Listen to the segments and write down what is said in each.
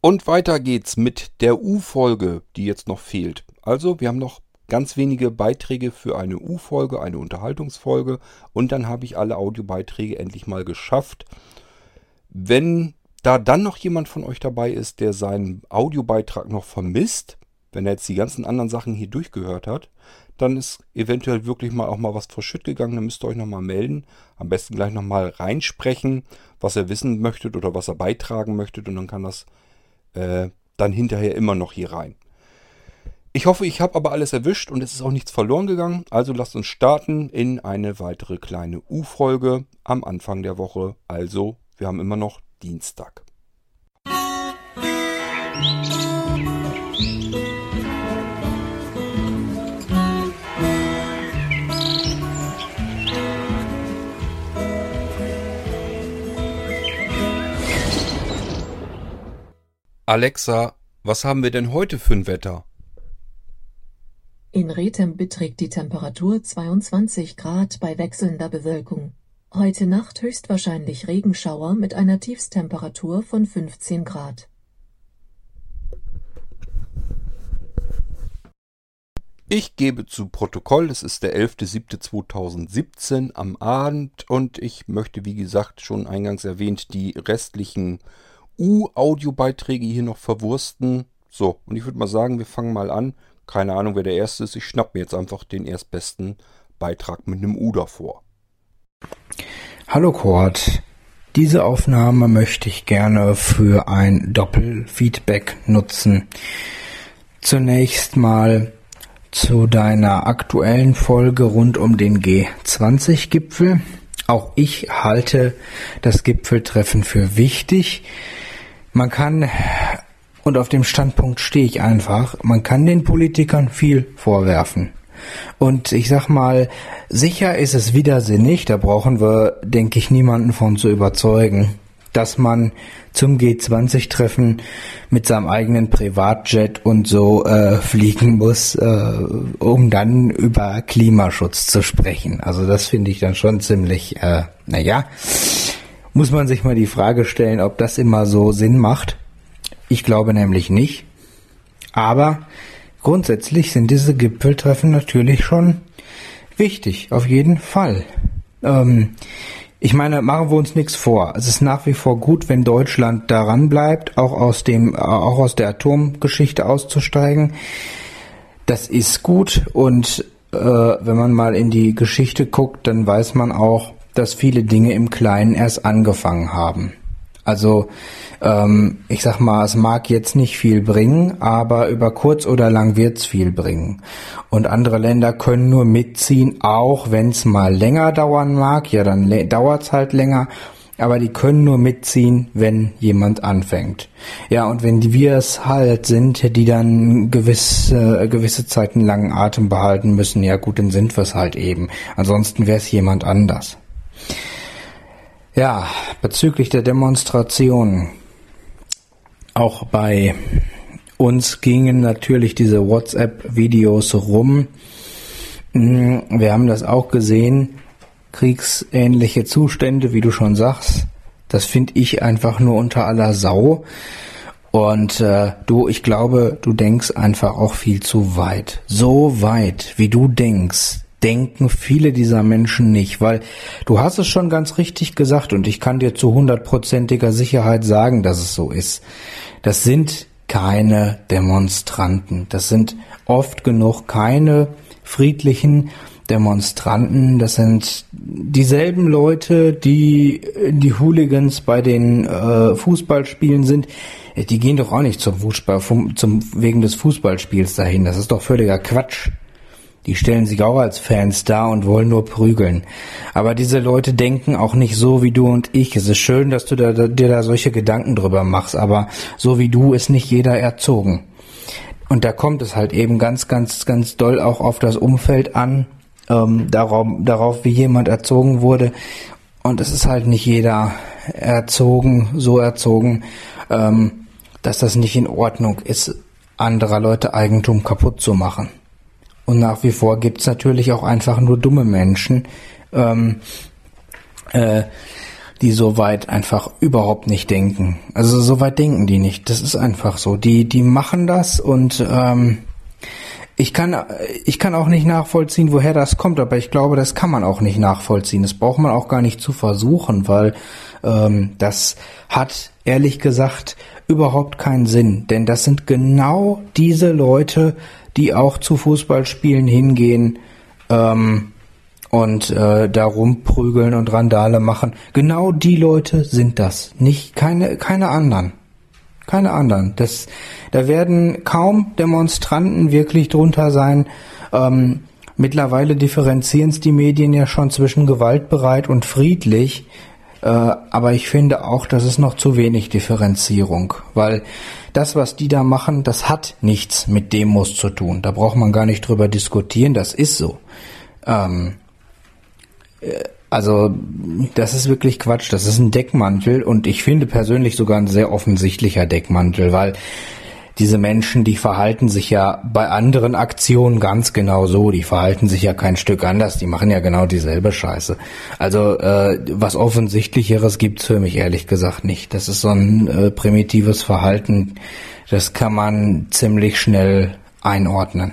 Und weiter geht's mit der U-Folge, die jetzt noch fehlt. Also, wir haben noch ganz wenige Beiträge für eine U-Folge, eine Unterhaltungsfolge. Und dann habe ich alle Audiobeiträge endlich mal geschafft. Wenn da dann noch jemand von euch dabei ist, der seinen Audiobeitrag noch vermisst, wenn er jetzt die ganzen anderen Sachen hier durchgehört hat, dann ist eventuell wirklich mal auch mal was verschütt gegangen. Dann müsst ihr euch nochmal melden. Am besten gleich nochmal reinsprechen, was ihr wissen möchtet oder was ihr beitragen möchtet. Und dann kann das äh, dann hinterher immer noch hier rein. Ich hoffe, ich habe aber alles erwischt und es ist auch nichts verloren gegangen. Also lasst uns starten in eine weitere kleine U-Folge am Anfang der Woche. Also, wir haben immer noch Dienstag. Alexa, was haben wir denn heute für ein Wetter? In Rethem beträgt die Temperatur 22 Grad bei wechselnder Bewölkung. Heute Nacht höchstwahrscheinlich Regenschauer mit einer Tiefstemperatur von 15 Grad. Ich gebe zu Protokoll, es ist der 11.07.2017 am Abend und ich möchte, wie gesagt, schon eingangs erwähnt, die restlichen U-Audiobeiträge hier noch verwursten. So, und ich würde mal sagen, wir fangen mal an. Keine Ahnung, wer der Erste ist. Ich schnapp mir jetzt einfach den erstbesten Beitrag mit einem U davor. Hallo Kurt. Diese Aufnahme möchte ich gerne für ein Doppelfeedback nutzen. Zunächst mal zu deiner aktuellen Folge rund um den G20-Gipfel. Auch ich halte das Gipfeltreffen für wichtig. Man kann, und auf dem Standpunkt stehe ich einfach, man kann den Politikern viel vorwerfen. Und ich sag mal, sicher ist es widersinnig, da brauchen wir, denke ich, niemanden von zu überzeugen, dass man zum G20-Treffen mit seinem eigenen Privatjet und so äh, fliegen muss, äh, um dann über Klimaschutz zu sprechen. Also das finde ich dann schon ziemlich, äh, naja, muss man sich mal die Frage stellen, ob das immer so Sinn macht. Ich glaube nämlich nicht. Aber grundsätzlich sind diese Gipfeltreffen natürlich schon wichtig, auf jeden Fall. Ähm, ich meine, machen wir uns nichts vor. Es ist nach wie vor gut, wenn Deutschland daran bleibt, auch aus dem, auch aus der Atomgeschichte auszusteigen. Das ist gut und äh, wenn man mal in die Geschichte guckt, dann weiß man auch, dass viele Dinge im Kleinen erst angefangen haben. Also ähm, ich sag mal, es mag jetzt nicht viel bringen, aber über kurz oder lang wird's viel bringen. Und andere Länder können nur mitziehen, auch wenn's mal länger dauern mag. Ja, dann dauert's halt länger. Aber die können nur mitziehen, wenn jemand anfängt. Ja, und wenn wir es halt sind, die dann gewisse, gewisse Zeiten langen Atem behalten müssen, ja gut, dann sind wir's halt eben. Ansonsten wär's jemand anders. Ja, bezüglich der Demonstration. Auch bei uns gingen natürlich diese WhatsApp-Videos rum. Hm, wir haben das auch gesehen. Kriegsähnliche Zustände, wie du schon sagst. Das finde ich einfach nur unter aller Sau. Und äh, du, ich glaube, du denkst einfach auch viel zu weit. So weit, wie du denkst, denken viele dieser Menschen nicht, weil du hast es schon ganz richtig gesagt und ich kann dir zu hundertprozentiger Sicherheit sagen, dass es so ist. Das sind keine Demonstranten. Das sind oft genug keine friedlichen Demonstranten. Das sind dieselben Leute, die die Hooligans bei den äh, Fußballspielen sind. Die gehen doch auch nicht zum Fußball, zum, wegen des Fußballspiels dahin. Das ist doch völliger Quatsch. Die stellen sich auch als Fans dar und wollen nur prügeln. Aber diese Leute denken auch nicht so wie du und ich. Es ist schön, dass du da, dir da solche Gedanken drüber machst, aber so wie du ist nicht jeder erzogen. Und da kommt es halt eben ganz, ganz, ganz doll auch auf das Umfeld an, ähm, darauf, darauf, wie jemand erzogen wurde. Und es ist halt nicht jeder erzogen, so erzogen, ähm, dass das nicht in Ordnung ist, anderer Leute Eigentum kaputt zu machen. Und nach wie vor gibt's natürlich auch einfach nur dumme Menschen, ähm, äh, die so weit einfach überhaupt nicht denken. Also so weit denken die nicht. Das ist einfach so. Die, die machen das und ähm, ich kann, ich kann auch nicht nachvollziehen, woher das kommt, aber ich glaube, das kann man auch nicht nachvollziehen. Das braucht man auch gar nicht zu versuchen, weil ähm, das hat ehrlich gesagt überhaupt keinen Sinn. Denn das sind genau diese Leute, die auch zu Fußballspielen hingehen, ähm, und äh, da rumprügeln und Randale machen. Genau die Leute sind das, nicht keine keine anderen. Keine anderen. Das, da werden kaum Demonstranten wirklich drunter sein. Ähm, mittlerweile differenzieren es die Medien ja schon zwischen gewaltbereit und friedlich. Äh, aber ich finde auch, das ist noch zu wenig Differenzierung, weil das, was die da machen, das hat nichts mit Demos zu tun. Da braucht man gar nicht drüber diskutieren, das ist so. Ähm, also, das ist wirklich Quatsch. Das ist ein Deckmantel und ich finde persönlich sogar ein sehr offensichtlicher Deckmantel, weil diese Menschen, die verhalten sich ja bei anderen Aktionen ganz genau so. Die verhalten sich ja kein Stück anders. Die machen ja genau dieselbe Scheiße. Also äh, was offensichtlicheres gibt's für mich ehrlich gesagt nicht. Das ist so ein äh, primitives Verhalten. Das kann man ziemlich schnell einordnen.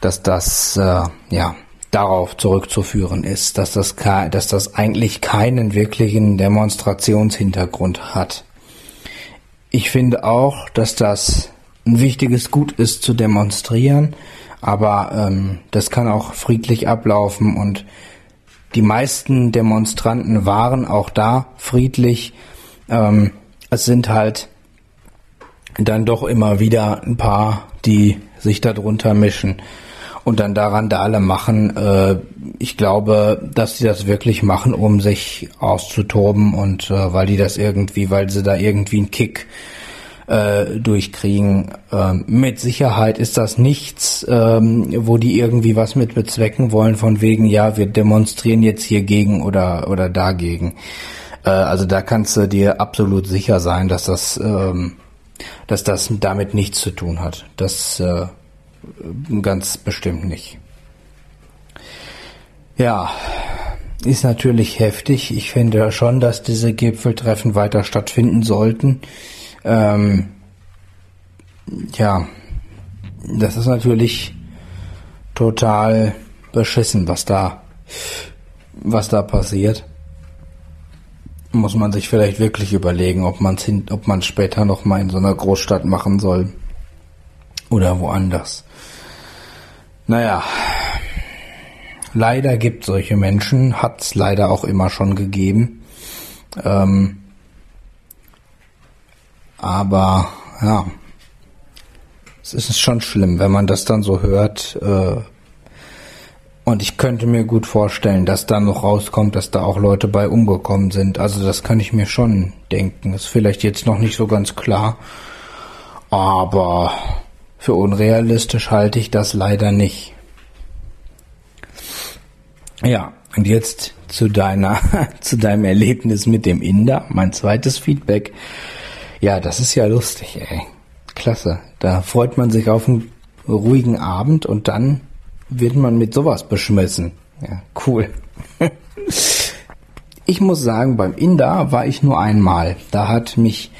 Dass das äh, ja darauf zurückzuführen ist, dass das, dass das eigentlich keinen wirklichen Demonstrationshintergrund hat. Ich finde auch, dass das ein wichtiges Gut ist zu demonstrieren, aber ähm, das kann auch friedlich ablaufen. Und die meisten Demonstranten waren auch da friedlich. Ähm, es sind halt dann doch immer wieder ein paar, die sich darunter mischen und dann daran da alle machen. Äh, ich glaube, dass sie das wirklich machen, um sich auszutoben und äh, weil die das irgendwie, weil sie da irgendwie einen Kick äh, durchkriegen. Ähm, mit Sicherheit ist das nichts, ähm, wo die irgendwie was mit bezwecken wollen, von wegen, ja, wir demonstrieren jetzt hier gegen oder, oder dagegen. Äh, also da kannst du dir absolut sicher sein, dass das, ähm, dass das damit nichts zu tun hat. Das äh, Ganz bestimmt nicht. Ja, ist natürlich heftig. Ich finde schon, dass diese Gipfeltreffen weiter stattfinden sollten. Ähm, ja, das ist natürlich total beschissen, was da, was da passiert. Muss man sich vielleicht wirklich überlegen, ob man es später noch mal in so einer Großstadt machen soll oder woanders. Naja, leider gibt solche Menschen, hat's leider auch immer schon gegeben. Ähm, aber ja, es ist schon schlimm, wenn man das dann so hört. Äh, und ich könnte mir gut vorstellen, dass da noch rauskommt, dass da auch Leute bei umgekommen sind. Also das kann ich mir schon denken. Ist vielleicht jetzt noch nicht so ganz klar. Aber für unrealistisch halte ich das leider nicht. Ja, und jetzt zu deiner, zu deinem Erlebnis mit dem Inder, mein zweites Feedback. Ja, das ist ja lustig, ey. Klasse. Da freut man sich auf einen ruhigen Abend und dann wird man mit sowas beschmissen. Ja, cool. ich muss sagen, beim Inder war ich nur einmal. Da hat mich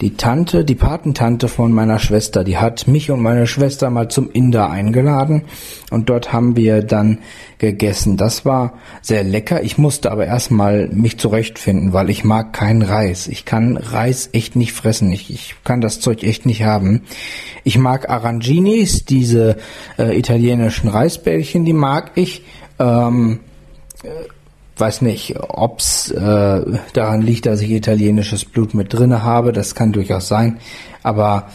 die Tante, die Patentante von meiner Schwester, die hat mich und meine Schwester mal zum Inder eingeladen und dort haben wir dann gegessen. Das war sehr lecker. Ich musste aber erstmal mich zurechtfinden, weil ich mag keinen Reis. Ich kann Reis echt nicht fressen. Ich, ich kann das Zeug echt nicht haben. Ich mag Aranginis, diese äh, italienischen Reisbällchen, die mag ich. Ähm, äh, weiß nicht, ob's äh, daran liegt, dass ich italienisches Blut mit drinne habe. Das kann durchaus sein. Aber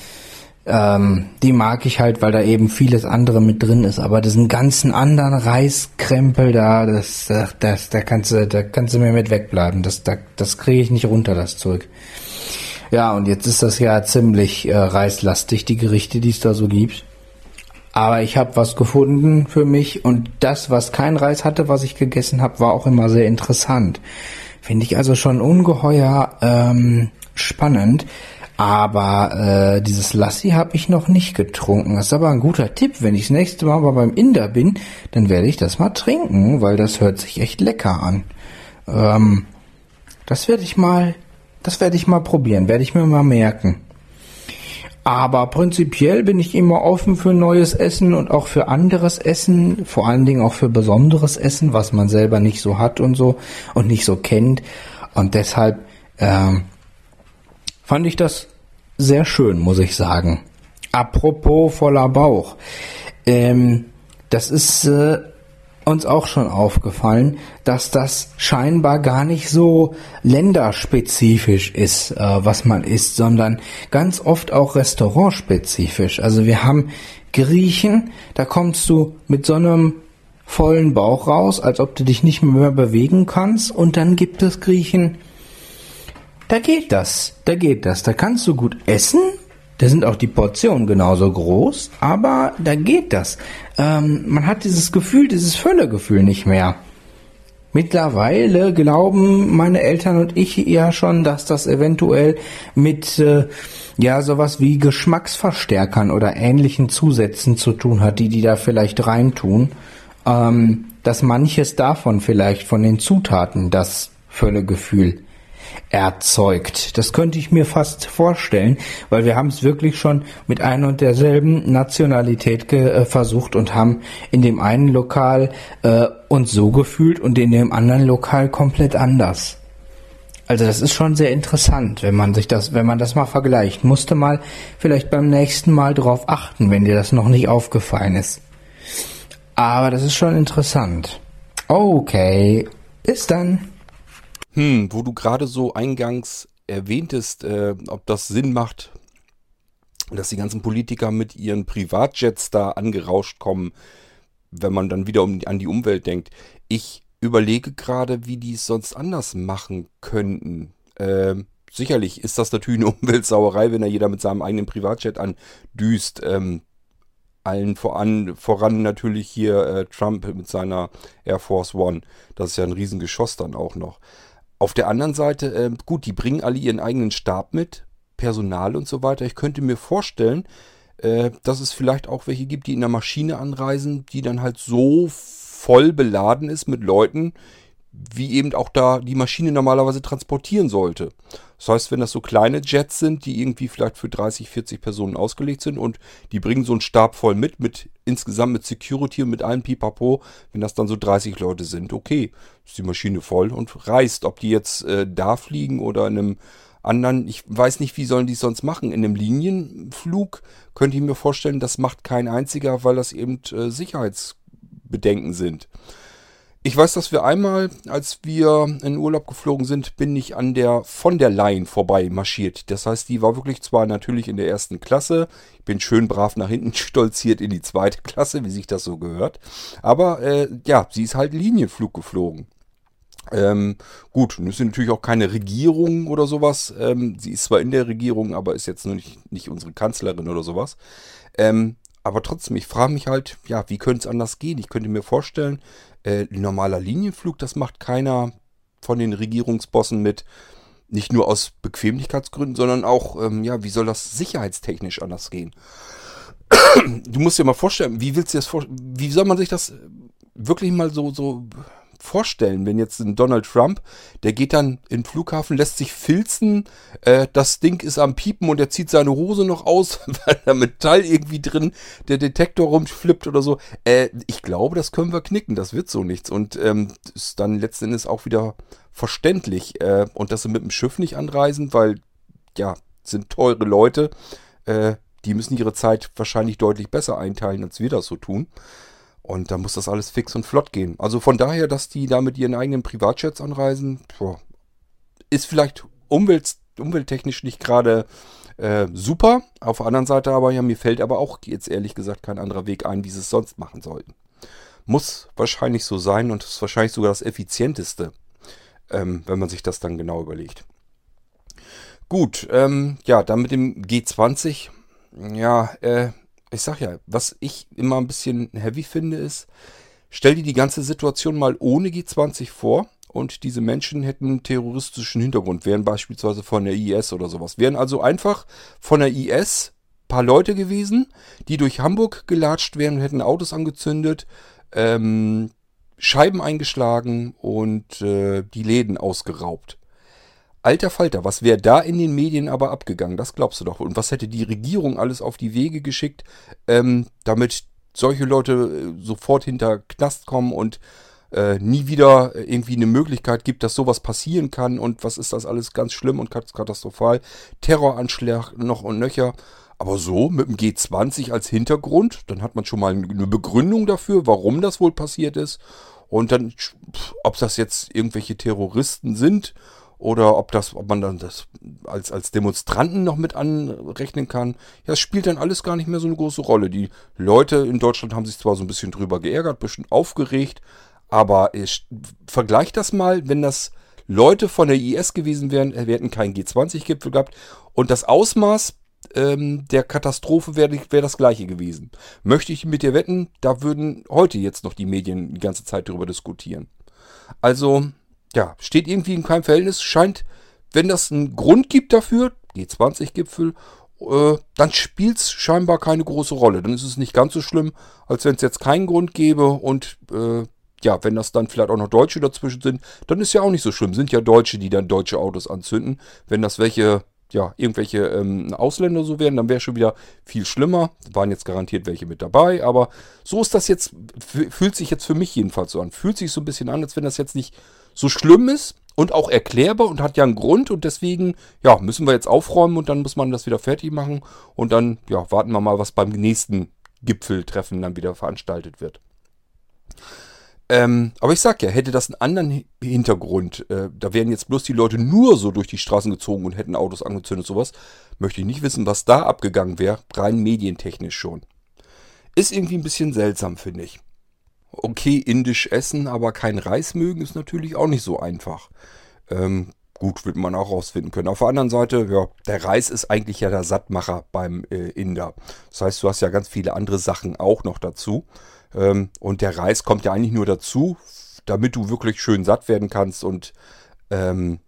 ähm, die mag ich halt, weil da eben vieles andere mit drin ist. Aber diesen ganzen anderen Reiskrempel da, das, das, das da kannst du, da kannst du mir mit wegbleiben. Das, da, das kriege ich nicht runter, das Zeug. Ja, und jetzt ist das ja ziemlich äh, reislastig, die Gerichte, die es da so gibt. Aber ich habe was gefunden für mich und das, was kein Reis hatte, was ich gegessen habe, war auch immer sehr interessant. Finde ich also schon ungeheuer ähm, spannend. Aber äh, dieses Lassi habe ich noch nicht getrunken. Das ist aber ein guter Tipp. Wenn ich das nächste Mal mal beim Inder bin, dann werde ich das mal trinken, weil das hört sich echt lecker an. Ähm, Das werde ich mal, das werde ich mal probieren, werde ich mir mal merken. Aber prinzipiell bin ich immer offen für neues Essen und auch für anderes Essen, vor allen Dingen auch für besonderes Essen, was man selber nicht so hat und so und nicht so kennt. Und deshalb ähm, fand ich das sehr schön, muss ich sagen. Apropos voller Bauch. Ähm, das ist äh, uns auch schon aufgefallen, dass das scheinbar gar nicht so länderspezifisch ist, äh, was man isst, sondern ganz oft auch restaurantspezifisch. Also wir haben Griechen, da kommst du mit so einem vollen Bauch raus, als ob du dich nicht mehr bewegen kannst, und dann gibt es Griechen, da geht das, da geht das, da kannst du gut essen, da sind auch die Portionen genauso groß, aber da geht das. Ähm, man hat dieses Gefühl, dieses Völlegefühl nicht mehr. Mittlerweile glauben meine Eltern und ich ja schon, dass das eventuell mit äh, ja sowas wie Geschmacksverstärkern oder ähnlichen Zusätzen zu tun hat, die die da vielleicht reintun. Ähm, dass manches davon vielleicht von den Zutaten das Völlegefühl erzeugt. Das könnte ich mir fast vorstellen, weil wir haben es wirklich schon mit ein und derselben Nationalität äh, versucht und haben in dem einen Lokal äh, uns so gefühlt und in dem anderen Lokal komplett anders. Also das ist schon sehr interessant, wenn man sich das, wenn man das mal vergleicht. Musste mal vielleicht beim nächsten Mal drauf achten, wenn dir das noch nicht aufgefallen ist. Aber das ist schon interessant. Okay, bis dann. Hm, wo du gerade so eingangs erwähntest, äh, ob das Sinn macht, dass die ganzen Politiker mit ihren Privatjets da angerauscht kommen, wenn man dann wieder um, an die Umwelt denkt. Ich überlege gerade, wie die es sonst anders machen könnten. Ähm, sicherlich ist das natürlich eine Umweltsauerei, wenn da jeder mit seinem eigenen Privatjet andüst. Ähm, allen voran, voran natürlich hier äh, Trump mit seiner Air Force One. Das ist ja ein Riesengeschoss dann auch noch. Auf der anderen Seite, äh, gut, die bringen alle ihren eigenen Stab mit, Personal und so weiter. Ich könnte mir vorstellen, äh, dass es vielleicht auch welche gibt, die in der Maschine anreisen, die dann halt so voll beladen ist mit Leuten, wie eben auch da die Maschine normalerweise transportieren sollte. Das heißt, wenn das so kleine Jets sind, die irgendwie vielleicht für 30, 40 Personen ausgelegt sind und die bringen so einen Stab voll mit, mit insgesamt mit Security und mit allem Pipapo, wenn das dann so 30 Leute sind, okay, ist die Maschine voll und reist. Ob die jetzt äh, da fliegen oder in einem anderen, ich weiß nicht, wie sollen die es sonst machen. In einem Linienflug könnte ich mir vorstellen, das macht kein einziger, weil das eben äh, Sicherheitsbedenken sind. Ich weiß, dass wir einmal, als wir in Urlaub geflogen sind, bin ich an der von der Leyen vorbei marschiert. Das heißt, die war wirklich zwar natürlich in der ersten Klasse, ich bin schön brav nach hinten stolziert in die zweite Klasse, wie sich das so gehört. Aber äh, ja, sie ist halt Linienflug geflogen. Ähm, gut, und es ist natürlich auch keine Regierung oder sowas. Ähm, sie ist zwar in der Regierung, aber ist jetzt nur nicht, nicht unsere Kanzlerin oder sowas. Ähm, aber trotzdem, ich frage mich halt, ja, wie könnte es anders gehen? Ich könnte mir vorstellen, äh, normaler Linienflug, das macht keiner von den Regierungsbossen mit. Nicht nur aus Bequemlichkeitsgründen, sondern auch, ähm, ja, wie soll das sicherheitstechnisch anders gehen? du musst dir mal vorstellen, wie willst du das vorstellen? Wie soll man sich das wirklich mal so, so vorstellen, wenn jetzt ein Donald Trump, der geht dann in den Flughafen, lässt sich filzen, äh, das Ding ist am Piepen und er zieht seine Hose noch aus, weil da Metall irgendwie drin, der Detektor rumflippt oder so. Äh, ich glaube, das können wir knicken, das wird so nichts. Und ähm, ist dann letzten Endes auch wieder verständlich. Äh, und dass sie mit dem Schiff nicht anreisen, weil, ja, sind teure Leute, äh, die müssen ihre Zeit wahrscheinlich deutlich besser einteilen, als wir das so tun. Und da muss das alles fix und flott gehen. Also von daher, dass die da mit ihren eigenen Privatjets anreisen, boah, ist vielleicht umwelt, umwelttechnisch nicht gerade äh, super. Auf der anderen Seite aber, ja, mir fällt aber auch jetzt ehrlich gesagt kein anderer Weg ein, wie sie es sonst machen sollten. Muss wahrscheinlich so sein und ist wahrscheinlich sogar das effizienteste, ähm, wenn man sich das dann genau überlegt. Gut, ähm, ja, dann mit dem G20. Ja, äh, ich sag ja, was ich immer ein bisschen heavy finde, ist, stell dir die ganze Situation mal ohne G20 vor und diese Menschen hätten einen terroristischen Hintergrund, wären beispielsweise von der IS oder sowas. Wären also einfach von der IS paar Leute gewesen, die durch Hamburg gelatscht wären und hätten Autos angezündet, ähm, Scheiben eingeschlagen und äh, die Läden ausgeraubt. Alter Falter, was wäre da in den Medien aber abgegangen? Das glaubst du doch. Und was hätte die Regierung alles auf die Wege geschickt, ähm, damit solche Leute äh, sofort hinter Knast kommen und äh, nie wieder irgendwie eine Möglichkeit gibt, dass sowas passieren kann und was ist das alles ganz schlimm und katastrophal. Terroranschlag noch und nöcher. Aber so mit dem G20 als Hintergrund, dann hat man schon mal eine Begründung dafür, warum das wohl passiert ist. Und dann, ob das jetzt irgendwelche Terroristen sind oder ob das, ob man dann das als, als Demonstranten noch mit anrechnen kann. Ja, es spielt dann alles gar nicht mehr so eine große Rolle. Die Leute in Deutschland haben sich zwar so ein bisschen drüber geärgert, bestimmt aufgeregt, aber ich, vergleicht das mal, wenn das Leute von der IS gewesen wären, wir hätten keinen G20-Gipfel gehabt und das Ausmaß ähm, der Katastrophe wäre wär das gleiche gewesen. Möchte ich mit dir wetten, da würden heute jetzt noch die Medien die ganze Zeit darüber diskutieren. Also, ja, steht irgendwie in keinem Verhältnis. Scheint, wenn das einen Grund gibt dafür, G20-Gipfel, äh, dann spielt es scheinbar keine große Rolle. Dann ist es nicht ganz so schlimm, als wenn es jetzt keinen Grund gäbe und äh, ja, wenn das dann vielleicht auch noch Deutsche dazwischen sind, dann ist ja auch nicht so schlimm. Sind ja Deutsche, die dann deutsche Autos anzünden. Wenn das welche, ja, irgendwelche ähm, Ausländer so wären, dann wäre schon wieder viel schlimmer. Waren jetzt garantiert welche mit dabei, aber so ist das jetzt, fühlt sich jetzt für mich jedenfalls so an. Fühlt sich so ein bisschen an, als wenn das jetzt nicht so schlimm ist und auch erklärbar und hat ja einen Grund und deswegen, ja, müssen wir jetzt aufräumen und dann muss man das wieder fertig machen und dann, ja, warten wir mal, was beim nächsten Gipfeltreffen dann wieder veranstaltet wird. Ähm, aber ich sag ja, hätte das einen anderen Hintergrund, äh, da wären jetzt bloß die Leute nur so durch die Straßen gezogen und hätten Autos angezündet, sowas, möchte ich nicht wissen, was da abgegangen wäre, rein medientechnisch schon. Ist irgendwie ein bisschen seltsam, finde ich. Okay, indisch essen, aber kein Reis mögen, ist natürlich auch nicht so einfach. Ähm, gut, wird man auch rausfinden können. Auf der anderen Seite, ja, der Reis ist eigentlich ja der Sattmacher beim äh, Inder. Das heißt, du hast ja ganz viele andere Sachen auch noch dazu. Ähm, und der Reis kommt ja eigentlich nur dazu, damit du wirklich schön satt werden kannst. Und ähm,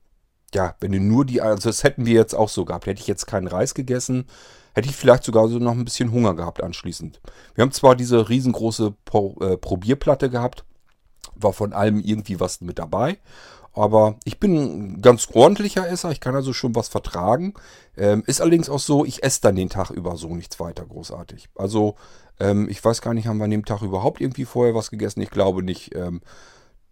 ja, wenn du nur die, also das hätten wir jetzt auch so gehabt. Hätte ich jetzt keinen Reis gegessen, hätte ich vielleicht sogar so noch ein bisschen Hunger gehabt anschließend. Wir haben zwar diese riesengroße Pro, äh, Probierplatte gehabt, war von allem irgendwie was mit dabei. Aber ich bin ein ganz ordentlicher Esser, ich kann also schon was vertragen. Ähm, ist allerdings auch so, ich esse dann den Tag über so nichts weiter großartig. Also ähm, ich weiß gar nicht, haben wir an dem Tag überhaupt irgendwie vorher was gegessen? Ich glaube nicht. Ähm,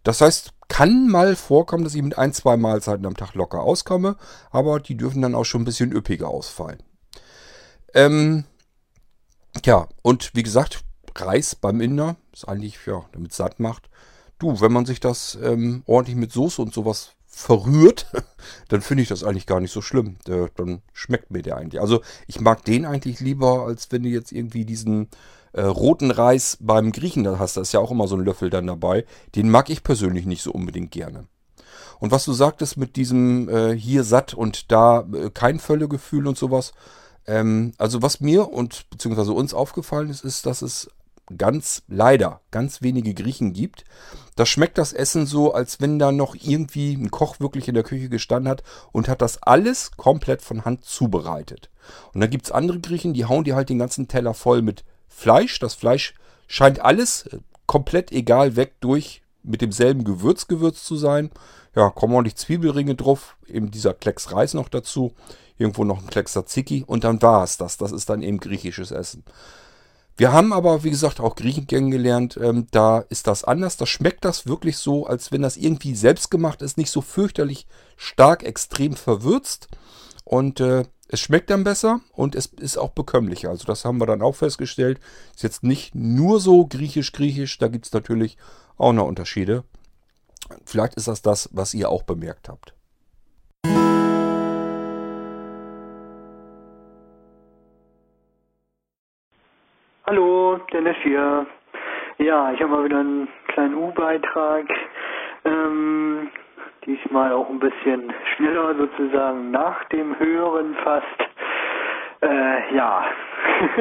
das heißt, kann mal vorkommen, dass ich mit ein, zwei Mahlzeiten am Tag locker auskomme, aber die dürfen dann auch schon ein bisschen üppiger ausfallen. Ähm, ja, und wie gesagt, Reis beim Inder ist eigentlich, ja, damit es satt macht. Du, wenn man sich das ähm, ordentlich mit Soße und sowas verrührt, dann finde ich das eigentlich gar nicht so schlimm. Der, dann schmeckt mir der eigentlich. Also ich mag den eigentlich lieber, als wenn du jetzt irgendwie diesen äh, roten Reis beim Griechen da hast. Da ist ja auch immer so ein Löffel dann dabei. Den mag ich persönlich nicht so unbedingt gerne. Und was du sagtest mit diesem äh, hier satt und da äh, kein Völlegefühl und sowas. Ähm, also was mir und beziehungsweise uns aufgefallen ist, ist, dass es ganz leider ganz wenige Griechen gibt. Da schmeckt das Essen so, als wenn da noch irgendwie ein Koch wirklich in der Küche gestanden hat und hat das alles komplett von Hand zubereitet. Und dann gibt es andere Griechen, die hauen dir halt den ganzen Teller voll mit Fleisch. Das Fleisch scheint alles komplett egal weg durch mit demselben Gewürz gewürzt zu sein. Ja, kommen ordentlich Zwiebelringe drauf, eben dieser Klecks Reis noch dazu, irgendwo noch ein Klecks Tzatziki und dann war es das. Das ist dann eben griechisches Essen. Wir haben aber, wie gesagt, auch Griechen kennengelernt. Ähm, da ist das anders. Da schmeckt das wirklich so, als wenn das irgendwie selbst gemacht ist. Nicht so fürchterlich stark, extrem verwürzt. Und äh, es schmeckt dann besser und es ist auch bekömmlicher. Also das haben wir dann auch festgestellt. Ist jetzt nicht nur so griechisch-griechisch. Da gibt es natürlich auch noch Unterschiede. Vielleicht ist das das, was ihr auch bemerkt habt. Hallo, Dennis hier. Ja, ich habe mal wieder einen kleinen U-Beitrag. Ähm, diesmal auch ein bisschen schneller sozusagen nach dem Hören fast. Äh, ja.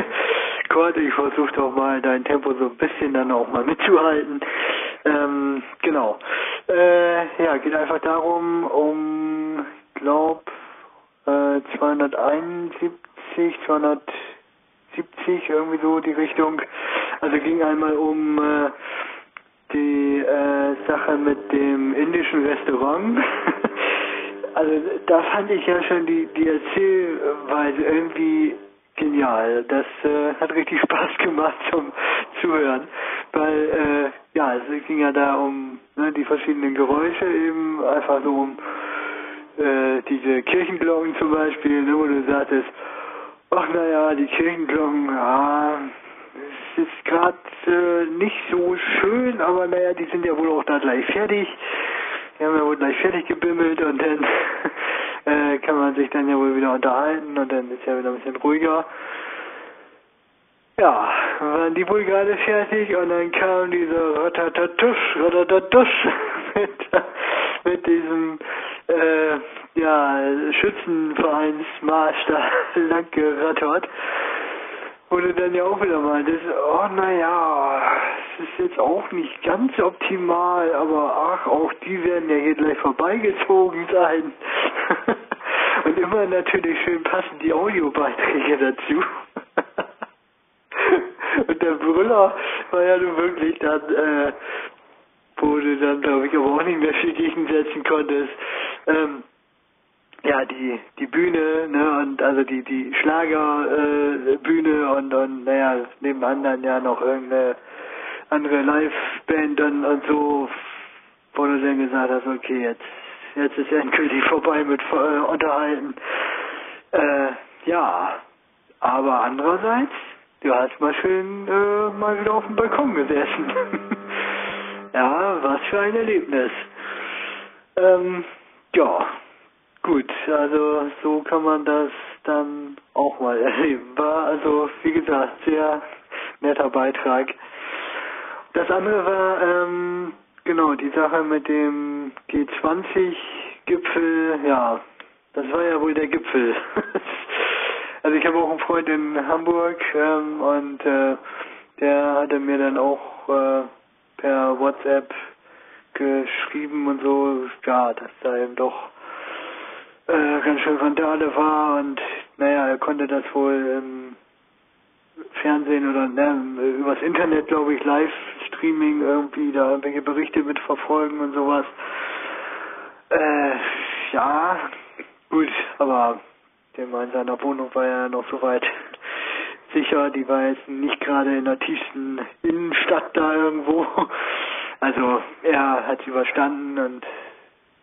Gott, ich versuche doch mal dein Tempo so ein bisschen dann auch mal mitzuhalten. Ähm, genau. Äh, ja, geht einfach darum, um, glaub, äh, 271, 200 70, irgendwie so die Richtung. Also ging einmal um äh, die äh, Sache mit dem indischen Restaurant. also da fand ich ja schon die, die Erzählweise irgendwie genial. Das äh, hat richtig Spaß gemacht zum Zuhören, weil äh, ja, es ging ja da um ne, die verschiedenen Geräusche eben, einfach so um äh, diese Kirchenglocken zum Beispiel, ne, wo du sagtest, ach naja, die Kirchenglocken, ja, es ist gerade äh, nicht so schön, aber naja, die sind ja wohl auch da gleich fertig. Die haben ja wohl gleich fertig gebimmelt und dann äh, kann man sich dann ja wohl wieder unterhalten und dann ist ja wieder ein bisschen ruhiger. Ja, waren die wohl gerade fertig und dann kam dieser Ratatatusch, Ratatatusch mit, mit diesem äh, ja, Schützenvereinsmarsch da lang gerattert. Du dann ja auch wieder meintest, oh naja, es ist jetzt auch nicht ganz optimal, aber ach, auch die werden ja hier gleich vorbeigezogen sein. Und immer natürlich schön passend die Audiobeiträge dazu. Und der Brüller war ja nun wirklich dann, äh, wo du dann, glaube ich, aber auch nicht mehr viel gegensetzen konntest. Ähm, ja, die, die Bühne, ne, und also die, die Schlagerbühne äh, und, und, naja, neben anderen ja noch irgendeine andere Liveband und, und so, wo du dann gesagt hast, okay, jetzt, jetzt ist endgültig vorbei mit äh, Unterhalten. Äh, ja, aber andererseits, du hast mal schön äh, mal wieder auf dem Balkon gesessen. ja, was für ein Erlebnis. Ähm, ja, Gut, also so kann man das dann auch mal erleben. War also, wie gesagt, sehr netter Beitrag. Das andere war, ähm, genau, die Sache mit dem G20-Gipfel, ja, das war ja wohl der Gipfel. also ich habe auch einen Freund in Hamburg ähm, und äh, der hatte mir dann auch äh, per WhatsApp geschrieben und so, ja, dass da eben doch äh, ganz schön Randale war und naja, er konnte das wohl im Fernsehen oder ne, übers Internet, glaube ich, Livestreaming irgendwie da irgendwelche Berichte mitverfolgen und sowas. Äh, ja, gut, aber der in seiner Wohnung war ja noch so weit sicher, die war jetzt nicht gerade in der tiefsten Innenstadt da irgendwo. Also er hat es überstanden und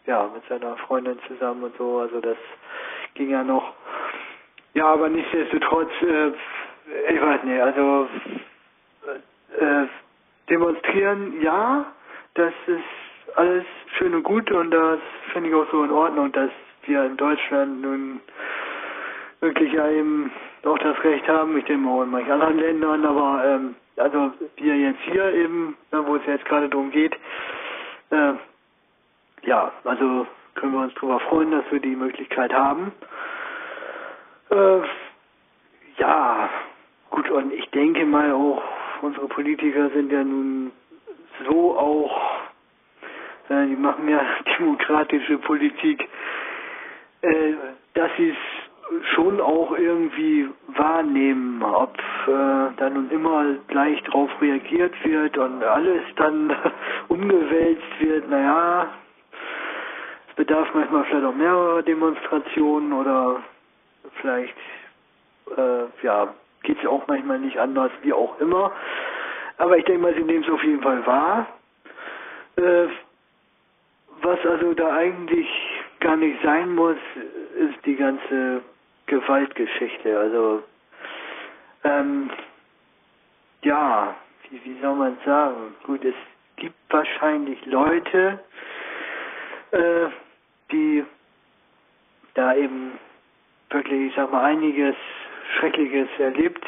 ja, mit seiner Freundin zusammen und so, also das ging ja noch. Ja, aber nichtsdestotrotz, äh, ich weiß nicht, also äh, demonstrieren, ja, das ist alles schön und gut und das finde ich auch so in Ordnung, dass wir in Deutschland nun wirklich ja eben auch das Recht haben, ich denke auch in manchen anderen Ländern, aber ähm, also wir jetzt hier eben, wo es jetzt gerade darum geht, äh, ja, also können wir uns darüber freuen, dass wir die Möglichkeit haben. Äh, ja, gut, und ich denke mal auch, unsere Politiker sind ja nun so auch, äh, die machen ja demokratische Politik, äh, dass sie es schon auch irgendwie wahrnehmen, ob äh, dann nun immer gleich drauf reagiert wird und alles dann umgewälzt wird, naja, bedarf manchmal vielleicht auch mehrerer Demonstrationen oder vielleicht äh, ja, geht es auch manchmal nicht anders, wie auch immer. Aber ich denke mal, sie nehmen es auf jeden Fall wahr. Äh, was also da eigentlich gar nicht sein muss, ist die ganze Gewaltgeschichte. Also ähm, ja, wie, wie soll man sagen? Gut, es gibt wahrscheinlich Leute, äh, die da eben wirklich, ich sag mal, einiges Schreckliches erlebt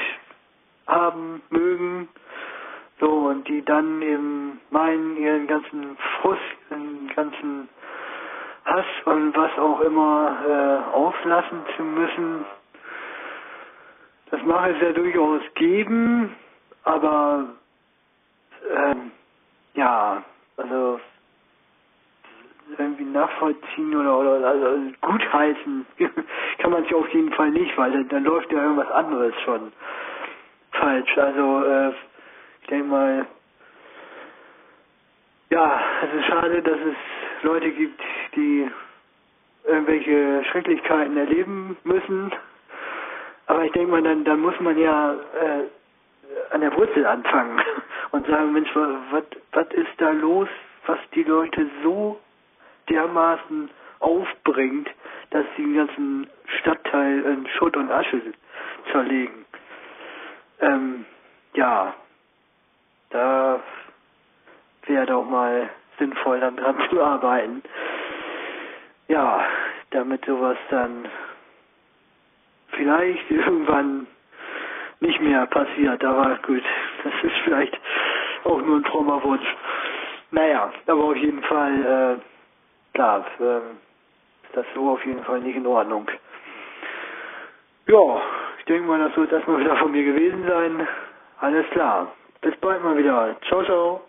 haben mögen. So, und die dann eben meinen, ihren ganzen Frust, ihren ganzen Hass und was auch immer äh, auslassen zu müssen. Das mag es ja durchaus geben, aber ähm, ja, also irgendwie nachvollziehen oder, oder also gutheißen kann man sich auf jeden Fall nicht, weil dann, dann läuft ja irgendwas anderes schon falsch. Also äh, ich denke mal, ja, es ist schade, dass es Leute gibt, die irgendwelche Schrecklichkeiten erleben müssen. Aber ich denke mal, dann, dann muss man ja äh, an der Wurzel anfangen und sagen, Mensch, was, was ist da los, was die Leute so dermaßen aufbringt, dass sie den ganzen Stadtteil in Schutt und Asche zerlegen. Ähm, ja, da wäre doch mal sinnvoll, dann dran zu arbeiten. Ja, damit sowas dann vielleicht irgendwann nicht mehr passiert. Aber gut, das ist vielleicht auch nur ein frommer Wunsch. Naja, aber auf jeden Fall, äh, klar, äh, ist das so auf jeden Fall nicht in Ordnung. Ja, ich denke mal, das wird erstmal wieder von mir gewesen sein. Alles klar. Bis bald mal wieder. Ciao, ciao.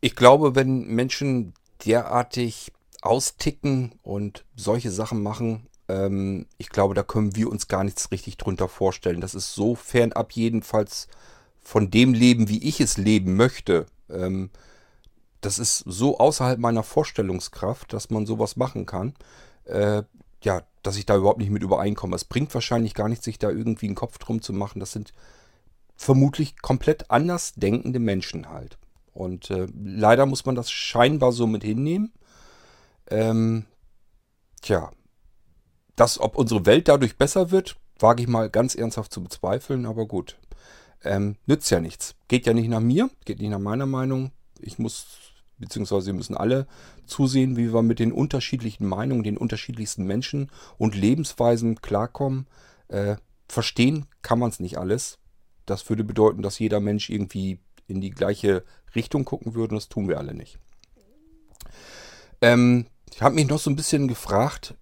Ich glaube, wenn Menschen derartig austicken und solche Sachen machen, ähm, ich glaube, da können wir uns gar nichts richtig drunter vorstellen. Das ist so fernab jedenfalls von dem Leben, wie ich es leben möchte. Ähm, das ist so außerhalb meiner Vorstellungskraft, dass man sowas machen kann. Äh, ja, dass ich da überhaupt nicht mit übereinkomme. Es bringt wahrscheinlich gar nichts, sich da irgendwie einen Kopf drum zu machen. Das sind vermutlich komplett anders denkende Menschen halt. Und äh, leider muss man das scheinbar so mit hinnehmen. Ähm, tja, das, ob unsere Welt dadurch besser wird, wage ich mal ganz ernsthaft zu bezweifeln, aber gut. Ähm, nützt ja nichts. Geht ja nicht nach mir, geht nicht nach meiner Meinung. Ich muss, beziehungsweise wir müssen alle zusehen, wie wir mit den unterschiedlichen Meinungen, den unterschiedlichsten Menschen und Lebensweisen klarkommen. Äh, verstehen kann man es nicht alles. Das würde bedeuten, dass jeder Mensch irgendwie in die gleiche Richtung gucken würde und das tun wir alle nicht. Ähm, ich habe mich noch so ein bisschen gefragt,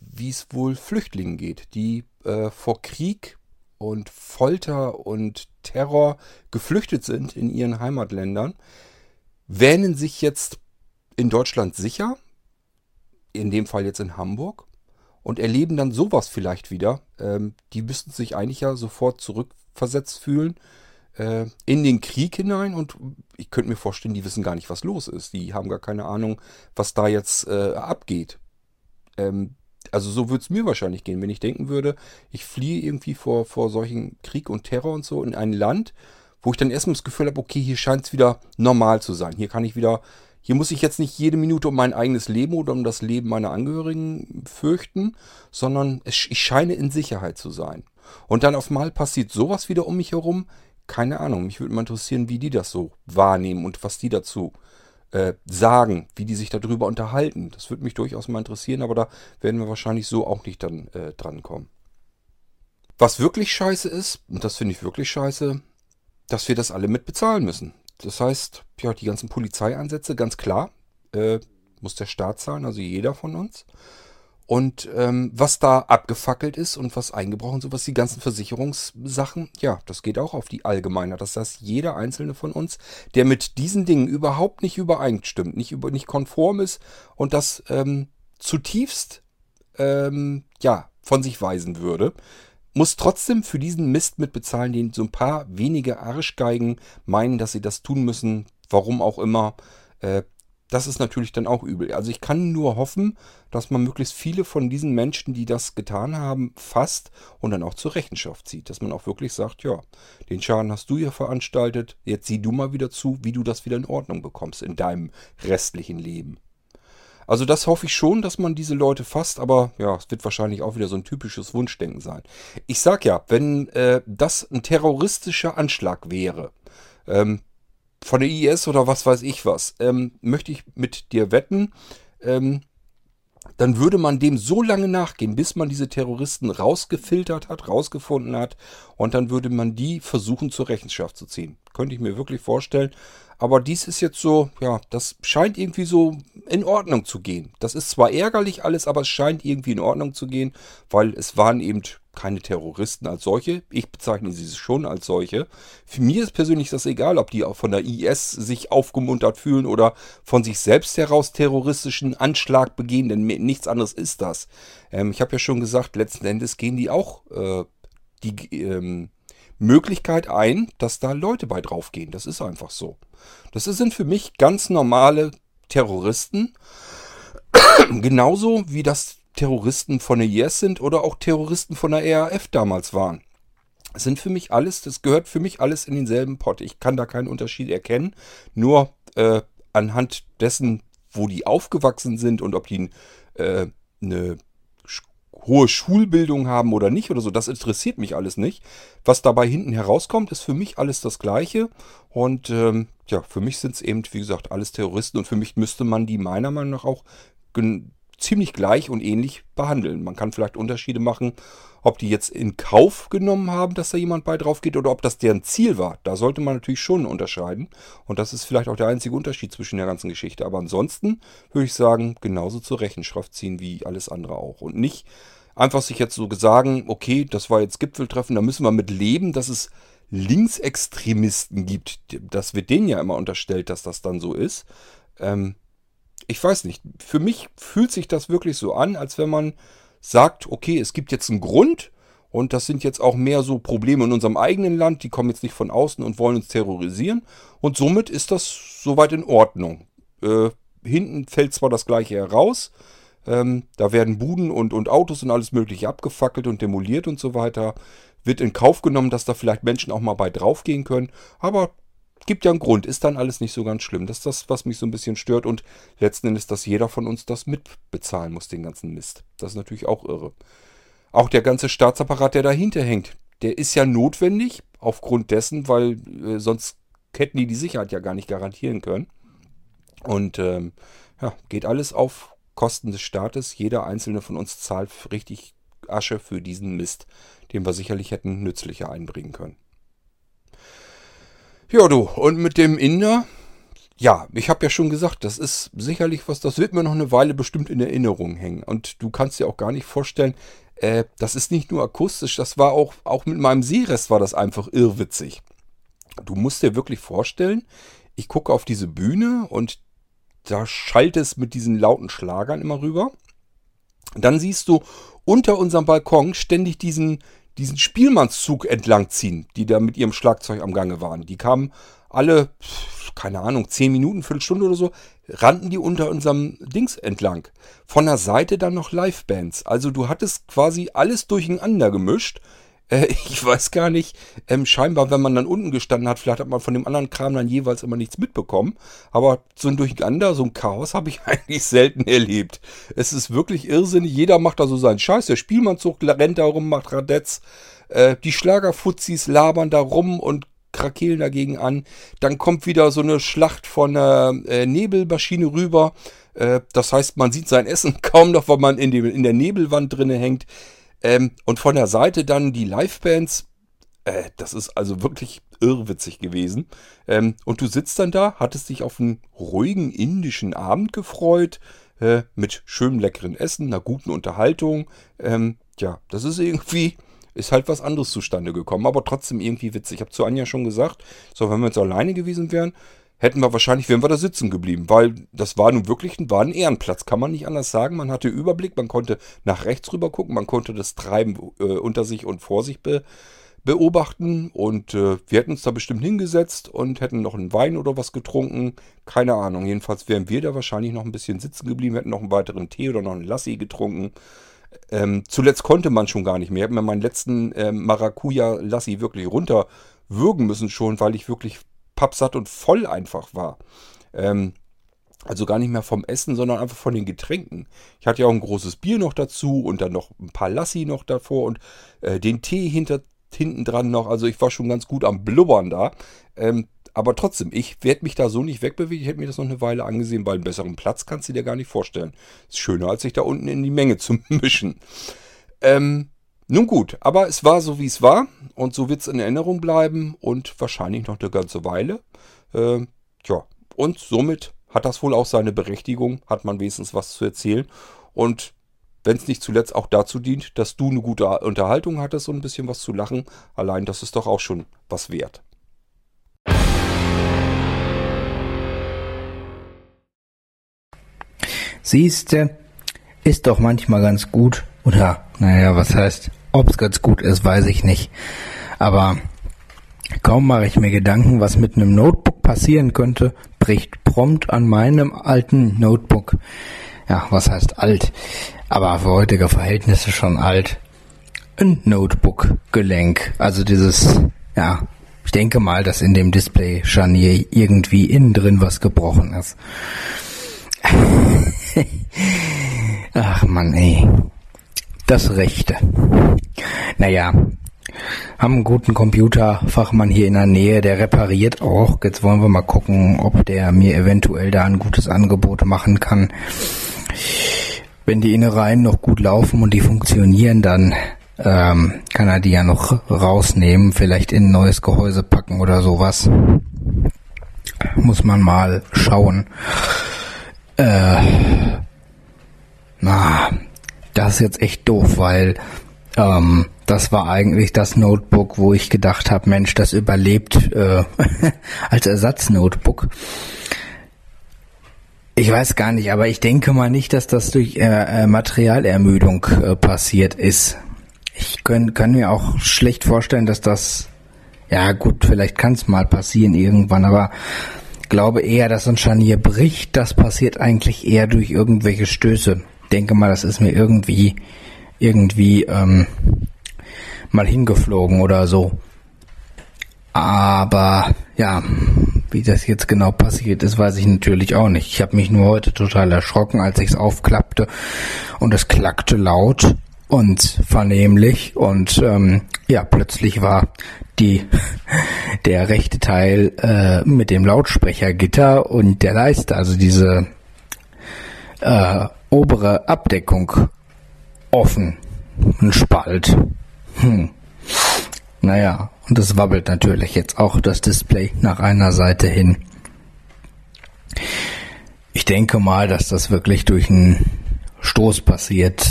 wie es wohl Flüchtlingen geht, die äh, vor Krieg und Folter und Terror geflüchtet sind in ihren Heimatländern, wähnen sich jetzt in Deutschland sicher, in dem Fall jetzt in Hamburg, und erleben dann sowas vielleicht wieder. Ähm, die müssten sich eigentlich ja sofort zurückversetzt fühlen äh, in den Krieg hinein und ich könnte mir vorstellen, die wissen gar nicht, was los ist. Die haben gar keine Ahnung, was da jetzt äh, abgeht. Ähm, also so würde es mir wahrscheinlich gehen, wenn ich denken würde, ich fliehe irgendwie vor, vor solchen Krieg und Terror und so in ein Land, wo ich dann erstmal das Gefühl habe, okay, hier scheint es wieder normal zu sein. Hier kann ich wieder, hier muss ich jetzt nicht jede Minute um mein eigenes Leben oder um das Leben meiner Angehörigen fürchten, sondern es, ich scheine in Sicherheit zu sein. Und dann auf mal passiert sowas wieder um mich herum. Keine Ahnung, mich würde mal interessieren, wie die das so wahrnehmen und was die dazu äh, sagen, wie die sich darüber unterhalten. Das würde mich durchaus mal interessieren, aber da werden wir wahrscheinlich so auch nicht dann äh, drankommen. Was wirklich scheiße ist, und das finde ich wirklich scheiße, dass wir das alle mit bezahlen müssen. Das heißt, ja, die ganzen Polizeieinsätze, ganz klar, äh, muss der Staat zahlen, also jeder von uns. Und ähm, was da abgefackelt ist und was eingebrochen ist, was die ganzen Versicherungssachen, ja, das geht auch auf die Allgemeiner. Das heißt, jeder einzelne von uns, der mit diesen Dingen überhaupt nicht übereinstimmt, nicht, über, nicht konform ist und das ähm, zutiefst ähm, ja, von sich weisen würde, muss trotzdem für diesen Mist mitbezahlen, den so ein paar wenige Arschgeigen meinen, dass sie das tun müssen, warum auch immer. Äh, das ist natürlich dann auch übel. Also ich kann nur hoffen, dass man möglichst viele von diesen Menschen, die das getan haben, fasst und dann auch zur Rechenschaft zieht. Dass man auch wirklich sagt, ja, den Schaden hast du ja veranstaltet, jetzt sieh du mal wieder zu, wie du das wieder in Ordnung bekommst in deinem restlichen Leben. Also das hoffe ich schon, dass man diese Leute fasst, aber ja, es wird wahrscheinlich auch wieder so ein typisches Wunschdenken sein. Ich sag ja, wenn äh, das ein terroristischer Anschlag wäre, ähm, von der IS oder was weiß ich was, ähm, möchte ich mit dir wetten, ähm, dann würde man dem so lange nachgehen, bis man diese Terroristen rausgefiltert hat, rausgefunden hat und dann würde man die versuchen zur Rechenschaft zu ziehen. Könnte ich mir wirklich vorstellen. Aber dies ist jetzt so, ja, das scheint irgendwie so in Ordnung zu gehen. Das ist zwar ärgerlich alles, aber es scheint irgendwie in Ordnung zu gehen, weil es waren eben keine Terroristen als solche. Ich bezeichne sie schon als solche. Für mich ist persönlich das egal, ob die auch von der IS sich aufgemuntert fühlen oder von sich selbst heraus terroristischen Anschlag begehen, denn nichts anderes ist das. Ähm, ich habe ja schon gesagt, letzten Endes gehen die auch äh, die ähm, Möglichkeit ein, dass da Leute bei draufgehen. Das ist einfach so. Das sind für mich ganz normale Terroristen. Genauso wie das Terroristen von der IS sind oder auch Terroristen von der RAF damals waren. Das sind für mich alles, das gehört für mich alles in denselben Pott. Ich kann da keinen Unterschied erkennen. Nur äh, anhand dessen, wo die aufgewachsen sind und ob die äh, eine hohe Schulbildung haben oder nicht oder so, das interessiert mich alles nicht. Was dabei hinten herauskommt, ist für mich alles das Gleiche. Und ähm, ja, für mich sind es eben, wie gesagt, alles Terroristen und für mich müsste man die meiner Meinung nach auch ziemlich gleich und ähnlich behandeln. Man kann vielleicht Unterschiede machen, ob die jetzt in Kauf genommen haben, dass da jemand bei drauf geht oder ob das deren Ziel war. Da sollte man natürlich schon unterscheiden. Und das ist vielleicht auch der einzige Unterschied zwischen der ganzen Geschichte. Aber ansonsten würde ich sagen, genauso zur Rechenschaft ziehen wie alles andere auch. Und nicht einfach sich jetzt so sagen, okay, das war jetzt Gipfeltreffen, da müssen wir mit leben, dass es Linksextremisten gibt. Das wird denen ja immer unterstellt, dass das dann so ist. Ähm, ich weiß nicht, für mich fühlt sich das wirklich so an, als wenn man sagt, okay, es gibt jetzt einen Grund und das sind jetzt auch mehr so Probleme in unserem eigenen Land, die kommen jetzt nicht von außen und wollen uns terrorisieren und somit ist das soweit in Ordnung. Äh, hinten fällt zwar das gleiche heraus, ähm, da werden Buden und, und Autos und alles mögliche abgefackelt und demoliert und so weiter. Wird in Kauf genommen, dass da vielleicht Menschen auch mal bei draufgehen können, aber gibt ja einen Grund, ist dann alles nicht so ganz schlimm. Das ist das, was mich so ein bisschen stört und letzten Endes, dass jeder von uns das mitbezahlen muss, den ganzen Mist. Das ist natürlich auch irre. Auch der ganze Staatsapparat, der dahinter hängt, der ist ja notwendig, aufgrund dessen, weil äh, sonst hätten die die Sicherheit ja gar nicht garantieren können. Und ähm, ja, geht alles auf Kosten des Staates. Jeder einzelne von uns zahlt richtig Asche für diesen Mist, den wir sicherlich hätten nützlicher einbringen können. Ja, du, und mit dem Inder, ja, ich habe ja schon gesagt, das ist sicherlich was, das wird mir noch eine Weile bestimmt in Erinnerung hängen. Und du kannst dir auch gar nicht vorstellen, äh, das ist nicht nur akustisch, das war auch, auch mit meinem Seerest war das einfach irrwitzig. Du musst dir wirklich vorstellen, ich gucke auf diese Bühne und da schallt es mit diesen lauten Schlagern immer rüber. Dann siehst du unter unserem Balkon ständig diesen, diesen Spielmannszug entlangziehen, die da mit ihrem Schlagzeug am Gange waren. Die kamen alle, keine Ahnung, zehn Minuten, Viertelstunde oder so, rannten die unter unserem Dings entlang. Von der Seite dann noch Livebands. Also du hattest quasi alles durcheinander gemischt. Äh, ich weiß gar nicht, ähm, scheinbar, wenn man dann unten gestanden hat, vielleicht hat man von dem anderen Kram dann jeweils immer nichts mitbekommen. Aber so ein Durcheinander, so ein Chaos habe ich eigentlich selten erlebt. Es ist wirklich irrsinnig. Jeder macht da so seinen Scheiß. Der Spielmannzug rennt da rum, macht Radetz. Äh, die Schlagerfuzis labern da rum und krakeelen dagegen an. Dann kommt wieder so eine Schlacht von der äh, Nebelmaschine rüber. Äh, das heißt, man sieht sein Essen kaum noch, weil man in, dem, in der Nebelwand drinne hängt. Ähm, und von der Seite dann die Livebands. Äh, das ist also wirklich irrwitzig gewesen. Ähm, und du sitzt dann da, hattest dich auf einen ruhigen indischen Abend gefreut. Äh, mit schönem leckeren Essen, einer guten Unterhaltung. Ähm, ja, das ist irgendwie, ist halt was anderes zustande gekommen, aber trotzdem irgendwie witzig. Ich habe zu Anja schon gesagt, so wenn wir jetzt alleine gewesen wären, hätten wir wahrscheinlich, wären wir da sitzen geblieben, weil das war nun wirklich ein, war ein Ehrenplatz, kann man nicht anders sagen. Man hatte Überblick, man konnte nach rechts rüber gucken, man konnte das Treiben äh, unter sich und vor sich be, beobachten und äh, wir hätten uns da bestimmt hingesetzt und hätten noch einen Wein oder was getrunken. Keine Ahnung. Jedenfalls wären wir da wahrscheinlich noch ein bisschen sitzen geblieben, hätten noch einen weiteren Tee oder noch einen Lassi getrunken. Ähm, zuletzt konnte man schon gar nicht mehr. Ich habe mir meinen letzten äh, Maracuja-Lassi wirklich runterwürgen müssen schon, weil ich wirklich pappsatt und voll einfach war. Ähm, also gar nicht mehr vom Essen, sondern einfach von den Getränken. Ich hatte ja auch ein großes Bier noch dazu und dann noch ein paar Lassi noch davor und äh, den Tee hinter, hinten dran noch. Also ich war schon ganz gut am Blubbern da. Ähm, aber trotzdem, ich werde mich da so nicht wegbewegen. Ich hätte mir das noch eine Weile angesehen, weil einen besseren Platz kannst du dir gar nicht vorstellen. Ist schöner, als sich da unten in die Menge zu mischen. Ähm, nun gut, aber es war so, wie es war. Und so wird es in Erinnerung bleiben und wahrscheinlich noch eine ganze Weile. Äh, tja, und somit hat das wohl auch seine Berechtigung, hat man wenigstens was zu erzählen. Und wenn es nicht zuletzt auch dazu dient, dass du eine gute Unterhaltung hattest und ein bisschen was zu lachen, allein das ist doch auch schon was wert. Siehste, ist doch manchmal ganz gut. Oder, naja, was heißt, ob es ganz gut ist, weiß ich nicht. Aber kaum mache ich mir Gedanken, was mit einem Notebook passieren könnte, bricht prompt an meinem alten Notebook ja, was heißt alt? Aber für heutige Verhältnisse schon alt. Ein Notebook-Gelenk. Also dieses, ja, ich denke mal, dass in dem Display Scharnier irgendwie innen drin was gebrochen ist. Ach man, ey. Das Rechte. Naja, haben einen guten Computerfachmann hier in der Nähe, der repariert auch. Jetzt wollen wir mal gucken, ob der mir eventuell da ein gutes Angebot machen kann. Wenn die Innereien noch gut laufen und die funktionieren, dann ähm, kann er die ja noch rausnehmen, vielleicht in ein neues Gehäuse packen oder sowas. Muss man mal schauen. Äh, na, das ist jetzt echt doof, weil ähm, das war eigentlich das Notebook, wo ich gedacht habe, Mensch, das überlebt äh, als Ersatznotebook. Ich weiß gar nicht, aber ich denke mal nicht, dass das durch äh, äh Materialermüdung äh, passiert ist. Ich kann, kann mir auch schlecht vorstellen, dass das, ja gut, vielleicht kann es mal passieren irgendwann, aber glaube eher, dass ein Scharnier bricht. Das passiert eigentlich eher durch irgendwelche Stöße. Denke mal, das ist mir irgendwie, irgendwie ähm, mal hingeflogen oder so. Aber ja, wie das jetzt genau passiert ist, weiß ich natürlich auch nicht. Ich habe mich nur heute total erschrocken, als ich es aufklappte und es klackte laut und vernehmlich und ähm, ja, plötzlich war die der rechte Teil äh, mit dem Lautsprechergitter und der Leiste, also diese äh, obere Abdeckung offen, ein Spalt. Hm. Naja, und es wabbelt natürlich jetzt auch das Display nach einer Seite hin. Ich denke mal, dass das wirklich durch einen Stoß passiert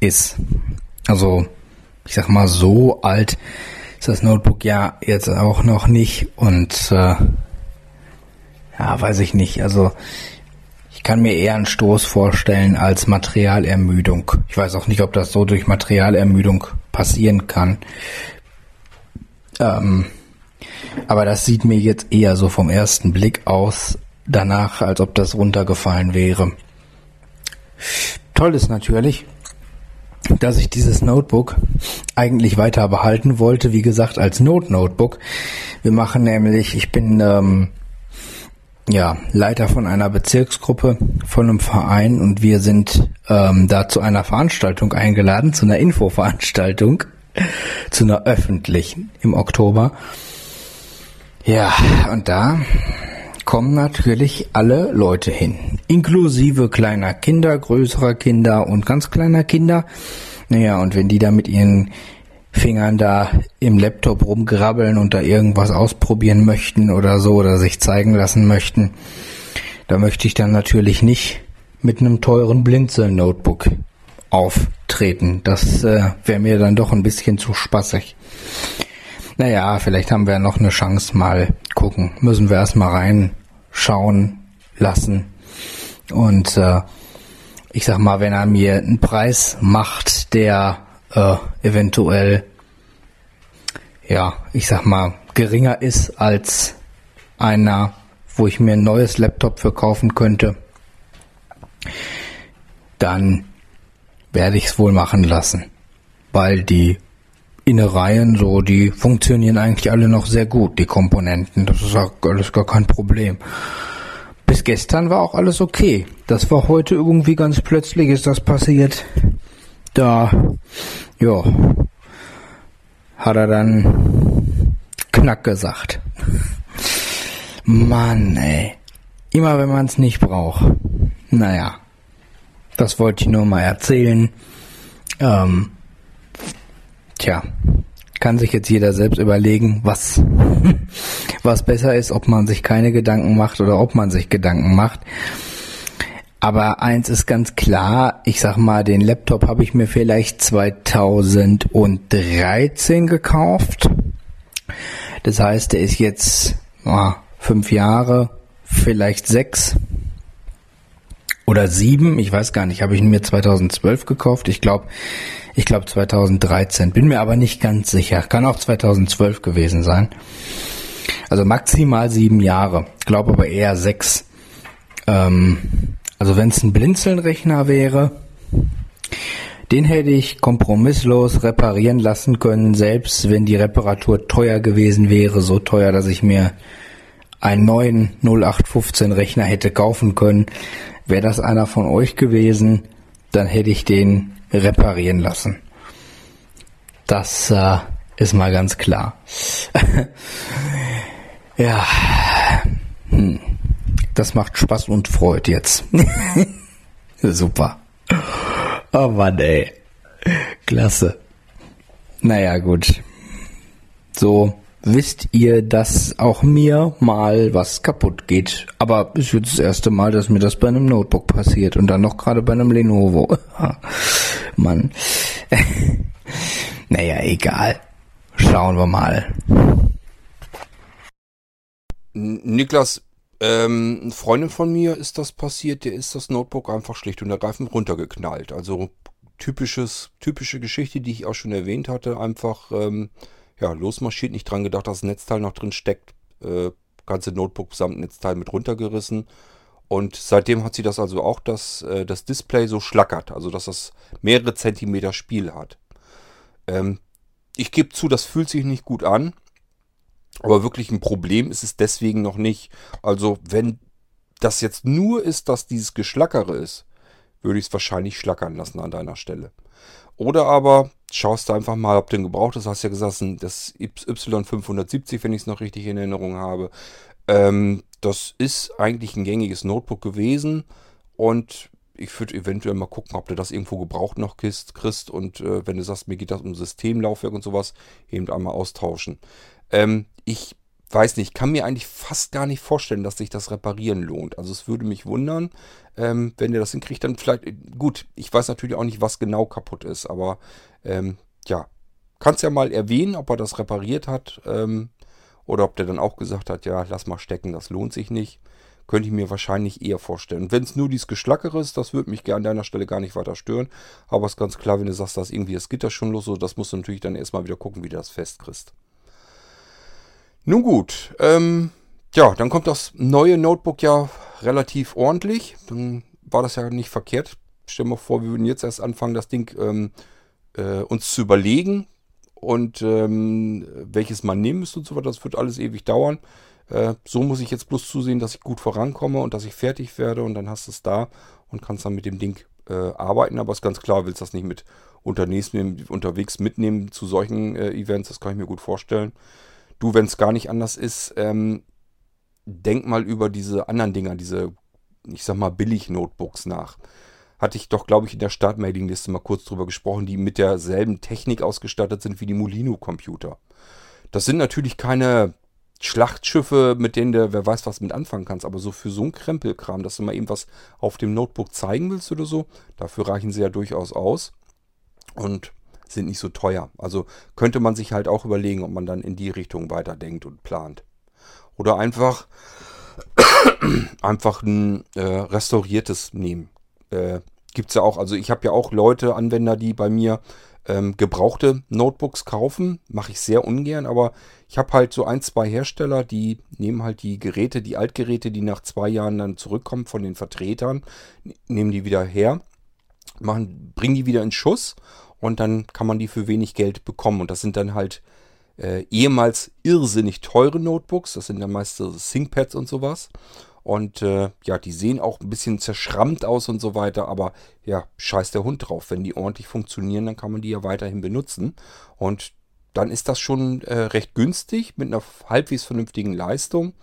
ist. Also, ich sag mal, so alt ist das Notebook ja jetzt auch noch nicht und äh, ja, weiß ich nicht. Also kann mir eher einen Stoß vorstellen als Materialermüdung. Ich weiß auch nicht, ob das so durch Materialermüdung passieren kann. Ähm, aber das sieht mir jetzt eher so vom ersten Blick aus danach, als ob das runtergefallen wäre. Toll ist natürlich, dass ich dieses Notebook eigentlich weiter behalten wollte, wie gesagt, als Not-Notebook. Wir machen nämlich, ich bin ähm, ja Leiter von einer Bezirksgruppe von einem Verein und wir sind ähm, da zu einer Veranstaltung eingeladen, zu einer Infoveranstaltung, zu einer öffentlichen im Oktober. Ja, und da kommen natürlich alle Leute hin, inklusive kleiner Kinder, größerer Kinder und ganz kleiner Kinder. Naja, und wenn die da mit ihren Fingern da im Laptop rumgrabbeln und da irgendwas ausprobieren möchten oder so oder sich zeigen lassen möchten, da möchte ich dann natürlich nicht mit einem teuren Blinzeln-Notebook auftreten. Das äh, wäre mir dann doch ein bisschen zu spaßig. Naja, vielleicht haben wir noch eine Chance, mal gucken. Müssen wir erstmal reinschauen lassen. Und äh, ich sag mal, wenn er mir einen Preis macht, der äh, eventuell, ja, ich sag mal, geringer ist als einer, wo ich mir ein neues Laptop verkaufen könnte, dann werde ich es wohl machen lassen. Weil die Innereien, so, die funktionieren eigentlich alle noch sehr gut, die Komponenten. Das ist alles gar kein Problem. Bis gestern war auch alles okay. Das war heute irgendwie ganz plötzlich ist das passiert. Da, ja, hat er dann Knack gesagt. Mann, ey. Immer wenn man es nicht braucht. Naja, das wollte ich nur mal erzählen. Ähm, Tja, kann sich jetzt jeder selbst überlegen, was, was besser ist, ob man sich keine Gedanken macht oder ob man sich Gedanken macht. Aber eins ist ganz klar, ich sag mal, den Laptop habe ich mir vielleicht 2013 gekauft. Das heißt, der ist jetzt oh, fünf Jahre, vielleicht sechs oder sieben, ich weiß gar nicht, habe ich ihn mir 2012 gekauft. Ich glaube, ich glaube 2013, bin mir aber nicht ganz sicher. Kann auch 2012 gewesen sein. Also maximal sieben Jahre, glaube aber eher sechs. Ähm, Also wenn es ein Blinzelnrechner wäre, den hätte ich kompromisslos reparieren lassen können, selbst wenn die Reparatur teuer gewesen wäre, so teuer, dass ich mir einen neuen 0815 Rechner hätte kaufen können. Wäre das einer von euch gewesen, dann hätte ich den reparieren lassen. Das äh, ist mal ganz klar. ja, hm. Das macht Spaß und Freude jetzt. Super. Oh Mann, ey. Klasse. Naja, gut. So wisst ihr, dass auch mir mal was kaputt geht. Aber es jetzt das erste Mal, dass mir das bei einem Notebook passiert und dann noch gerade bei einem Lenovo. Mann. naja, egal. Schauen wir mal. Niklas, ähm, eine Freundin von mir ist das passiert, der ist das Notebook einfach schlicht und ergreifend runtergeknallt. Also typisches, typische Geschichte, die ich auch schon erwähnt hatte, einfach ähm, ja, losmarschiert, nicht dran gedacht, dass das Netzteil noch drin steckt. Äh, ganze Notebook samt Netzteil mit runtergerissen. Und seitdem hat sie das also auch, dass äh, das Display so schlackert, also dass das mehrere Zentimeter Spiel hat. Ähm, ich gebe zu, das fühlt sich nicht gut an. Aber wirklich ein Problem ist es deswegen noch nicht. Also wenn das jetzt nur ist, dass dieses Geschlackere ist, würde ich es wahrscheinlich schlackern lassen an deiner Stelle. Oder aber schaust du einfach mal, ob du den gebraucht hast. Du hast ja gesagt, das Y570, wenn ich es noch richtig in Erinnerung habe. Ähm, das ist eigentlich ein gängiges Notebook gewesen. Und ich würde eventuell mal gucken, ob du das irgendwo gebraucht noch kriegst. Und äh, wenn du sagst, mir geht das um Systemlaufwerk und sowas, eben einmal austauschen. Ähm, ich weiß nicht, kann mir eigentlich fast gar nicht vorstellen, dass sich das Reparieren lohnt. Also es würde mich wundern, ähm, wenn ihr das hinkriegt, dann vielleicht, gut, ich weiß natürlich auch nicht, was genau kaputt ist, aber ähm, ja, kannst ja mal erwähnen, ob er das repariert hat ähm, oder ob der dann auch gesagt hat, ja, lass mal stecken, das lohnt sich nicht. Könnte ich mir wahrscheinlich eher vorstellen. Wenn es nur dieses Geschlackere ist, das würde mich an deiner Stelle gar nicht weiter stören. Aber es ist ganz klar, wenn du sagst, dass irgendwie das Gitter schon los, so, das musst du natürlich dann erstmal wieder gucken, wie du das festkriegst. Nun gut, ähm, ja, dann kommt das neue Notebook ja relativ ordentlich. Dann war das ja nicht verkehrt. Stell dir mal vor, wir würden jetzt erst anfangen, das Ding ähm, äh, uns zu überlegen und ähm, welches man nehmen müsste und so weiter. Das wird alles ewig dauern. Äh, so muss ich jetzt bloß zusehen, dass ich gut vorankomme und dass ich fertig werde und dann hast du es da und kannst dann mit dem Ding äh, arbeiten. Aber es ist ganz klar, willst das nicht mit unterwegs mitnehmen zu solchen äh, Events. Das kann ich mir gut vorstellen. Du, wenn es gar nicht anders ist, ähm, denk mal über diese anderen Dinger, diese, ich sag mal, Billig-Notebooks nach. Hatte ich doch, glaube ich, in der Startmailingliste mal kurz drüber gesprochen, die mit derselben Technik ausgestattet sind wie die Molino-Computer. Das sind natürlich keine Schlachtschiffe, mit denen du wer weiß was mit anfangen kannst, aber so für so ein Krempelkram, dass du mal eben was auf dem Notebook zeigen willst oder so, dafür reichen sie ja durchaus aus und sind nicht so teuer. Also könnte man sich halt auch überlegen, ob man dann in die Richtung weiterdenkt und plant. Oder einfach, einfach ein äh, restauriertes nehmen. Äh, Gibt es ja auch, also ich habe ja auch Leute, Anwender, die bei mir ähm, gebrauchte Notebooks kaufen. Mache ich sehr ungern, aber ich habe halt so ein, zwei Hersteller, die nehmen halt die Geräte, die Altgeräte, die nach zwei Jahren dann zurückkommen von den Vertretern, nehmen die wieder her, machen, bringen die wieder in Schuss und dann kann man die für wenig Geld bekommen. Und das sind dann halt äh, ehemals irrsinnig teure Notebooks. Das sind ja meist ThinkPads und sowas. Und äh, ja, die sehen auch ein bisschen zerschrammt aus und so weiter. Aber ja, scheiß der Hund drauf. Wenn die ordentlich funktionieren, dann kann man die ja weiterhin benutzen. Und dann ist das schon äh, recht günstig mit einer halbwegs vernünftigen Leistung.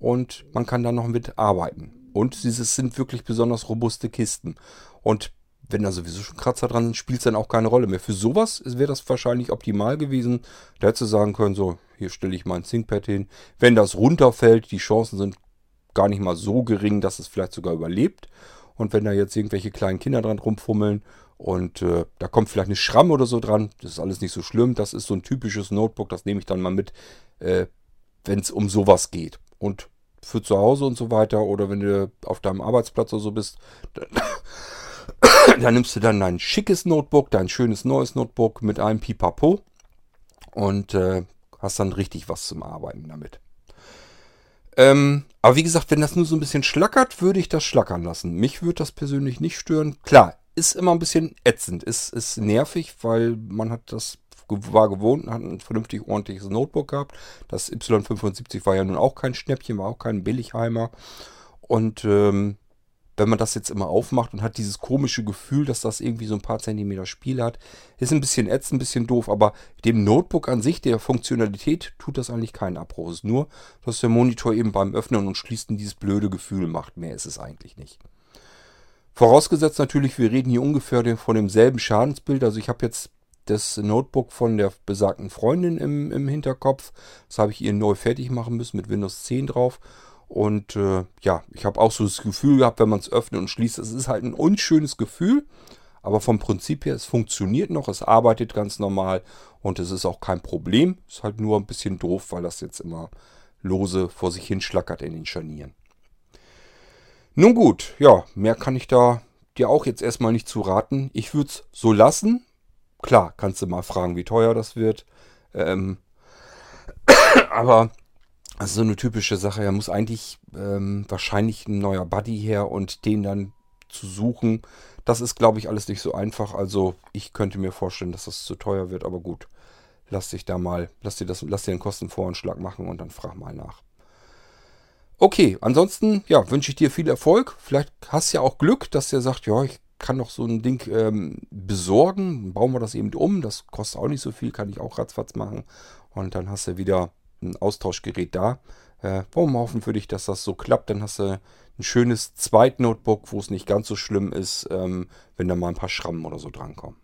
Und man kann dann noch mit arbeiten. Und dieses sind wirklich besonders robuste Kisten. Und wenn da sowieso schon Kratzer dran sind, spielt es dann auch keine Rolle mehr. Für sowas wäre das wahrscheinlich optimal gewesen. Da hätte sagen können, so, hier stelle ich mal ein ThinkPad hin. Wenn das runterfällt, die Chancen sind gar nicht mal so gering, dass es vielleicht sogar überlebt. Und wenn da jetzt irgendwelche kleinen Kinder dran rumfummeln und äh, da kommt vielleicht eine Schramme oder so dran, das ist alles nicht so schlimm. Das ist so ein typisches Notebook, das nehme ich dann mal mit, äh, wenn es um sowas geht. Und für zu Hause und so weiter oder wenn du auf deinem Arbeitsplatz oder so bist, da nimmst du dann dein schickes Notebook, dein schönes neues Notebook mit einem Pipapo und äh, hast dann richtig was zum Arbeiten damit. Ähm, aber wie gesagt, wenn das nur so ein bisschen schlackert, würde ich das schlackern lassen. Mich würde das persönlich nicht stören. Klar, ist immer ein bisschen ätzend, ist, ist nervig, weil man hat das war gewohnt, hat ein vernünftig ordentliches Notebook gehabt. Das Y75 war ja nun auch kein Schnäppchen, war auch kein Billigheimer. Und ähm, wenn man das jetzt immer aufmacht und hat dieses komische Gefühl, dass das irgendwie so ein paar Zentimeter Spiel hat, ist ein bisschen ätzend, ein bisschen doof, aber dem Notebook an sich, der Funktionalität, tut das eigentlich keinen Abbruch. Es ist nur, dass der Monitor eben beim Öffnen und Schließen dieses blöde Gefühl macht. Mehr ist es eigentlich nicht. Vorausgesetzt natürlich, wir reden hier ungefähr von demselben Schadensbild. Also ich habe jetzt das Notebook von der besagten Freundin im, im Hinterkopf. Das habe ich ihr neu fertig machen müssen mit Windows 10 drauf. Und äh, ja, ich habe auch so das Gefühl gehabt, wenn man es öffnet und schließt, es ist halt ein unschönes Gefühl. Aber vom Prinzip her, es funktioniert noch, es arbeitet ganz normal und es ist auch kein Problem. Ist halt nur ein bisschen doof, weil das jetzt immer lose vor sich hin schlackert in den Scharnieren. Nun gut, ja, mehr kann ich da dir auch jetzt erstmal nicht zu raten. Ich würde es so lassen. Klar, kannst du mal fragen, wie teuer das wird. Ähm, aber ist so eine typische Sache. Er muss eigentlich ähm, wahrscheinlich ein neuer Buddy her und den dann zu suchen, das ist, glaube ich, alles nicht so einfach. Also ich könnte mir vorstellen, dass das zu teuer wird, aber gut. Lass dich da mal, lass dir, das, lass dir einen Kostenvoranschlag machen und dann frag mal nach. Okay, ansonsten, ja, wünsche ich dir viel Erfolg. Vielleicht hast du ja auch Glück, dass der sagt, ja, ich kann doch so ein Ding ähm, besorgen. Bauen wir das eben um. Das kostet auch nicht so viel, kann ich auch ratzfatz machen. Und dann hast du wieder ein Austauschgerät da. Äh, wir hoffen für dich, dass das so klappt. Dann hast du ein schönes Zweit-Notebook, wo es nicht ganz so schlimm ist, ähm, wenn da mal ein paar Schrammen oder so drankommen.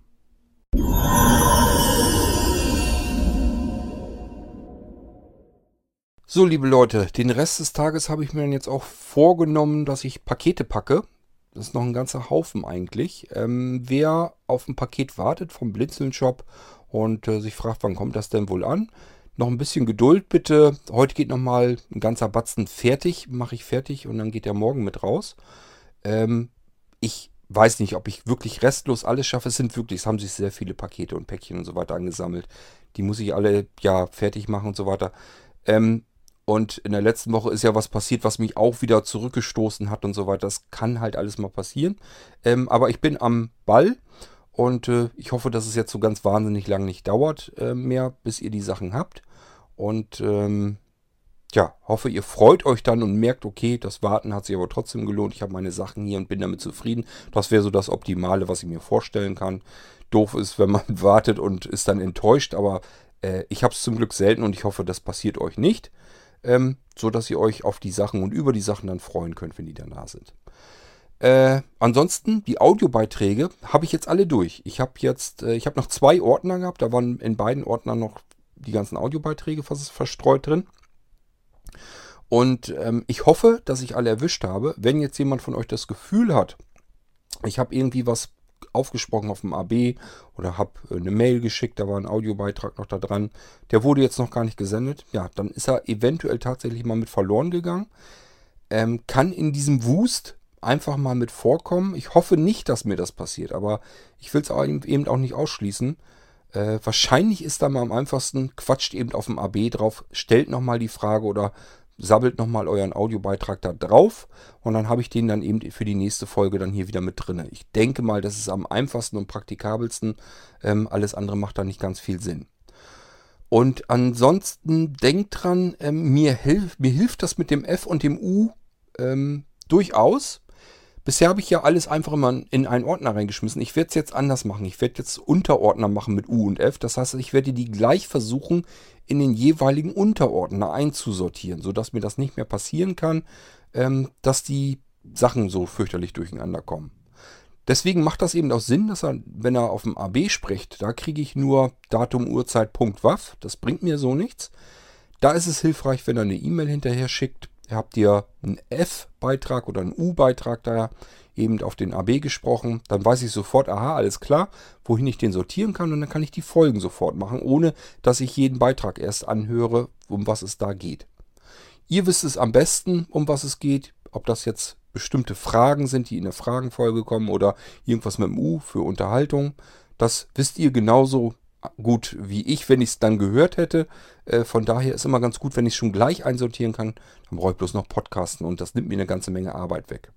So, liebe Leute, den Rest des Tages habe ich mir dann jetzt auch vorgenommen, dass ich Pakete packe. Das ist noch ein ganzer Haufen eigentlich. Ähm, wer auf ein Paket wartet vom Blinzeln-Shop und äh, sich fragt, wann kommt das denn wohl an, noch ein bisschen Geduld bitte. Heute geht nochmal ein ganzer Batzen fertig. Mache ich fertig und dann geht der morgen mit raus. Ähm, ich weiß nicht, ob ich wirklich restlos alles schaffe. Es sind wirklich, es haben sich sehr viele Pakete und Päckchen und so weiter angesammelt. Die muss ich alle ja fertig machen und so weiter. Ähm, und in der letzten Woche ist ja was passiert, was mich auch wieder zurückgestoßen hat und so weiter. Das kann halt alles mal passieren. Ähm, aber ich bin am Ball und äh, ich hoffe, dass es jetzt so ganz wahnsinnig lang nicht dauert äh, mehr, bis ihr die Sachen habt. Und ähm, ja, hoffe, ihr freut euch dann und merkt, okay, das Warten hat sich aber trotzdem gelohnt. Ich habe meine Sachen hier und bin damit zufrieden. Das wäre so das Optimale, was ich mir vorstellen kann. Doof ist, wenn man wartet und ist dann enttäuscht, aber äh, ich habe es zum Glück selten und ich hoffe, das passiert euch nicht. Ähm, so dass ihr euch auf die Sachen und über die Sachen dann freuen könnt, wenn die dann da sind. Äh, ansonsten, die Audiobeiträge habe ich jetzt alle durch. Ich habe jetzt, äh, ich habe noch zwei Ordner gehabt, da waren in beiden Ordnern noch die ganzen Audiobeiträge verstreut drin. Und ähm, ich hoffe, dass ich alle erwischt habe. Wenn jetzt jemand von euch das Gefühl hat, ich habe irgendwie was aufgesprochen auf dem AB oder habe äh, eine Mail geschickt, da war ein Audiobeitrag noch da dran, der wurde jetzt noch gar nicht gesendet, ja, dann ist er eventuell tatsächlich mal mit verloren gegangen. Ähm, kann in diesem Wust einfach mal mit vorkommen. Ich hoffe nicht, dass mir das passiert, aber ich will es eben auch nicht ausschließen. Äh, wahrscheinlich ist da mal am einfachsten, quatscht eben auf dem AB drauf, stellt nochmal die Frage oder sabbelt nochmal euren Audiobeitrag da drauf und dann habe ich den dann eben für die nächste Folge dann hier wieder mit drin. Ich denke mal, das ist am einfachsten und praktikabelsten. Ähm, alles andere macht da nicht ganz viel Sinn. Und ansonsten denkt dran, ähm, mir, hilf, mir hilft das mit dem F und dem U ähm, durchaus. Bisher habe ich ja alles einfach immer in einen Ordner reingeschmissen. Ich werde es jetzt anders machen. Ich werde jetzt Unterordner machen mit U und F. Das heißt, ich werde die gleich versuchen, in den jeweiligen Unterordner einzusortieren, sodass mir das nicht mehr passieren kann, ähm, dass die Sachen so fürchterlich durcheinander kommen. Deswegen macht das eben auch Sinn, dass er, wenn er auf dem AB spricht, da kriege ich nur Datum, Uhrzeit, Punkt, Waff. Das bringt mir so nichts. Da ist es hilfreich, wenn er eine E-Mail hinterher schickt habt ihr einen F-Beitrag oder einen U-Beitrag da eben auf den AB gesprochen, dann weiß ich sofort, aha, alles klar, wohin ich den sortieren kann und dann kann ich die Folgen sofort machen, ohne dass ich jeden Beitrag erst anhöre, um was es da geht. Ihr wisst es am besten, um was es geht, ob das jetzt bestimmte Fragen sind, die in der Fragenfolge kommen oder irgendwas mit dem U für Unterhaltung. Das wisst ihr genauso gut wie ich, wenn ich es dann gehört hätte. Äh, von daher ist immer ganz gut, wenn ich schon gleich einsortieren kann. Dann brauche ich bloß noch Podcasten und das nimmt mir eine ganze Menge Arbeit weg.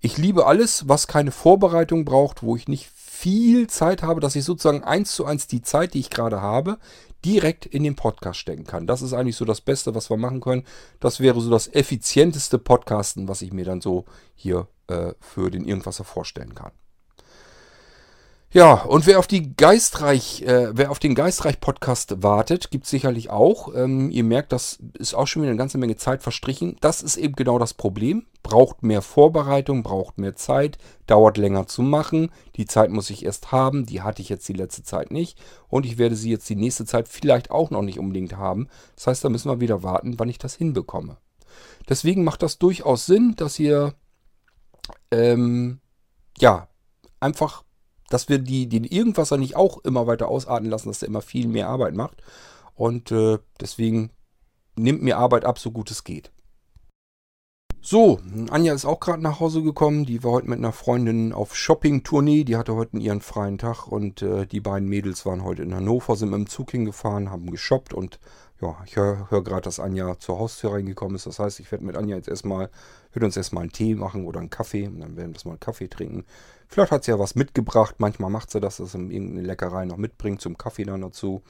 Ich liebe alles, was keine Vorbereitung braucht, wo ich nicht viel Zeit habe, dass ich sozusagen eins zu eins die Zeit, die ich gerade habe, direkt in den Podcast stecken kann. Das ist eigentlich so das Beste, was wir machen können. Das wäre so das effizienteste Podcasten, was ich mir dann so hier äh, für den Irgendwasser vorstellen kann. Ja, und wer auf die Geistreich, äh, wer auf den Geistreich-Podcast wartet, gibt es sicherlich auch. Ähm, ihr merkt, das ist auch schon wieder eine ganze Menge Zeit verstrichen. Das ist eben genau das Problem. Braucht mehr Vorbereitung, braucht mehr Zeit, dauert länger zu machen. Die Zeit muss ich erst haben, die hatte ich jetzt die letzte Zeit nicht. Und ich werde sie jetzt die nächste Zeit vielleicht auch noch nicht unbedingt haben. Das heißt, da müssen wir wieder warten, wann ich das hinbekomme. Deswegen macht das durchaus Sinn, dass ihr ähm, ja einfach dass wir die, den Irgendwasser nicht auch immer weiter ausarten lassen, dass der immer viel mehr Arbeit macht. Und äh, deswegen nimmt mir Arbeit ab, so gut es geht. So, Anja ist auch gerade nach Hause gekommen. Die war heute mit einer Freundin auf Shopping-Tournee. Die hatte heute ihren freien Tag und äh, die beiden Mädels waren heute in Hannover, sind mit dem Zug hingefahren, haben geshoppt und ja, ich höre hör gerade, dass Anja zur Haustür reingekommen ist. Das heißt, ich werde mit Anja jetzt erstmal, würde uns erstmal einen Tee machen oder einen Kaffee und dann werden wir das mal einen Kaffee trinken. Vielleicht hat sie ja was mitgebracht. Manchmal macht sie das, dass sie irgendeine Leckerei noch mitbringt zum Kaffee dann dazu.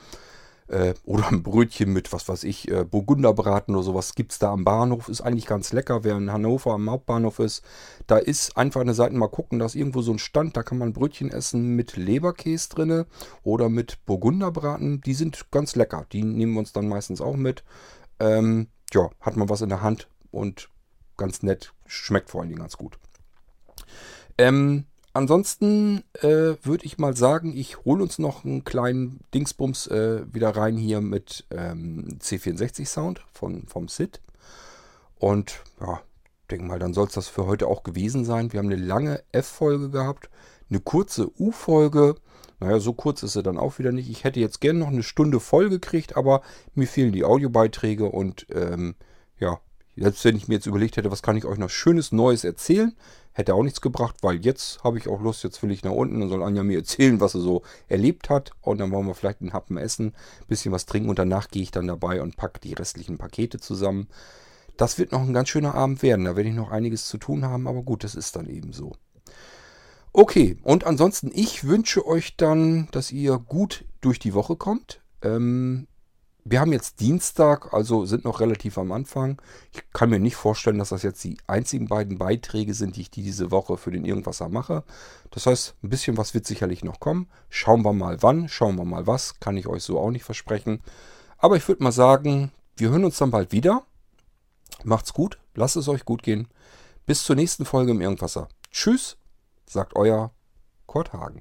Äh, oder ein Brötchen mit, was weiß ich, äh, Burgunderbraten oder sowas gibt es da am Bahnhof. Ist eigentlich ganz lecker. Wer in Hannover am Hauptbahnhof ist, da ist einfach eine Seite mal gucken. Da ist irgendwo so ein Stand, da kann man Brötchen essen mit Leberkäse drinne oder mit Burgunderbraten. Die sind ganz lecker. Die nehmen wir uns dann meistens auch mit. Ähm, ja, hat man was in der Hand und ganz nett. Schmeckt vor allen Dingen ganz gut. Ähm, ansonsten äh, würde ich mal sagen, ich hole uns noch einen kleinen Dingsbums äh, wieder rein hier mit ähm, C64 Sound von, vom SID. Und ja, denke mal, dann soll es das für heute auch gewesen sein. Wir haben eine lange F-Folge gehabt, eine kurze U-Folge. Naja, so kurz ist sie dann auch wieder nicht. Ich hätte jetzt gerne noch eine Stunde voll gekriegt, aber mir fehlen die Audiobeiträge und ähm, ja, selbst wenn ich mir jetzt überlegt hätte, was kann ich euch noch Schönes Neues erzählen, hätte auch nichts gebracht, weil jetzt habe ich auch Lust, jetzt will ich nach unten, dann soll Anja mir erzählen, was sie so erlebt hat und dann wollen wir vielleicht einen Happen essen, ein bisschen was trinken und danach gehe ich dann dabei und packe die restlichen Pakete zusammen. Das wird noch ein ganz schöner Abend werden, da werde ich noch einiges zu tun haben, aber gut, das ist dann eben so. Okay, und ansonsten, ich wünsche euch dann, dass ihr gut durch die Woche kommt. Ähm, wir haben jetzt Dienstag, also sind noch relativ am Anfang. Ich kann mir nicht vorstellen, dass das jetzt die einzigen beiden Beiträge sind, die ich diese Woche für den Irgendwasser mache. Das heißt, ein bisschen was wird sicherlich noch kommen. Schauen wir mal wann, schauen wir mal was. Kann ich euch so auch nicht versprechen. Aber ich würde mal sagen, wir hören uns dann bald wieder. Macht's gut, lasst es euch gut gehen. Bis zur nächsten Folge im Irgendwasser. Tschüss, sagt euer Kurt Hagen.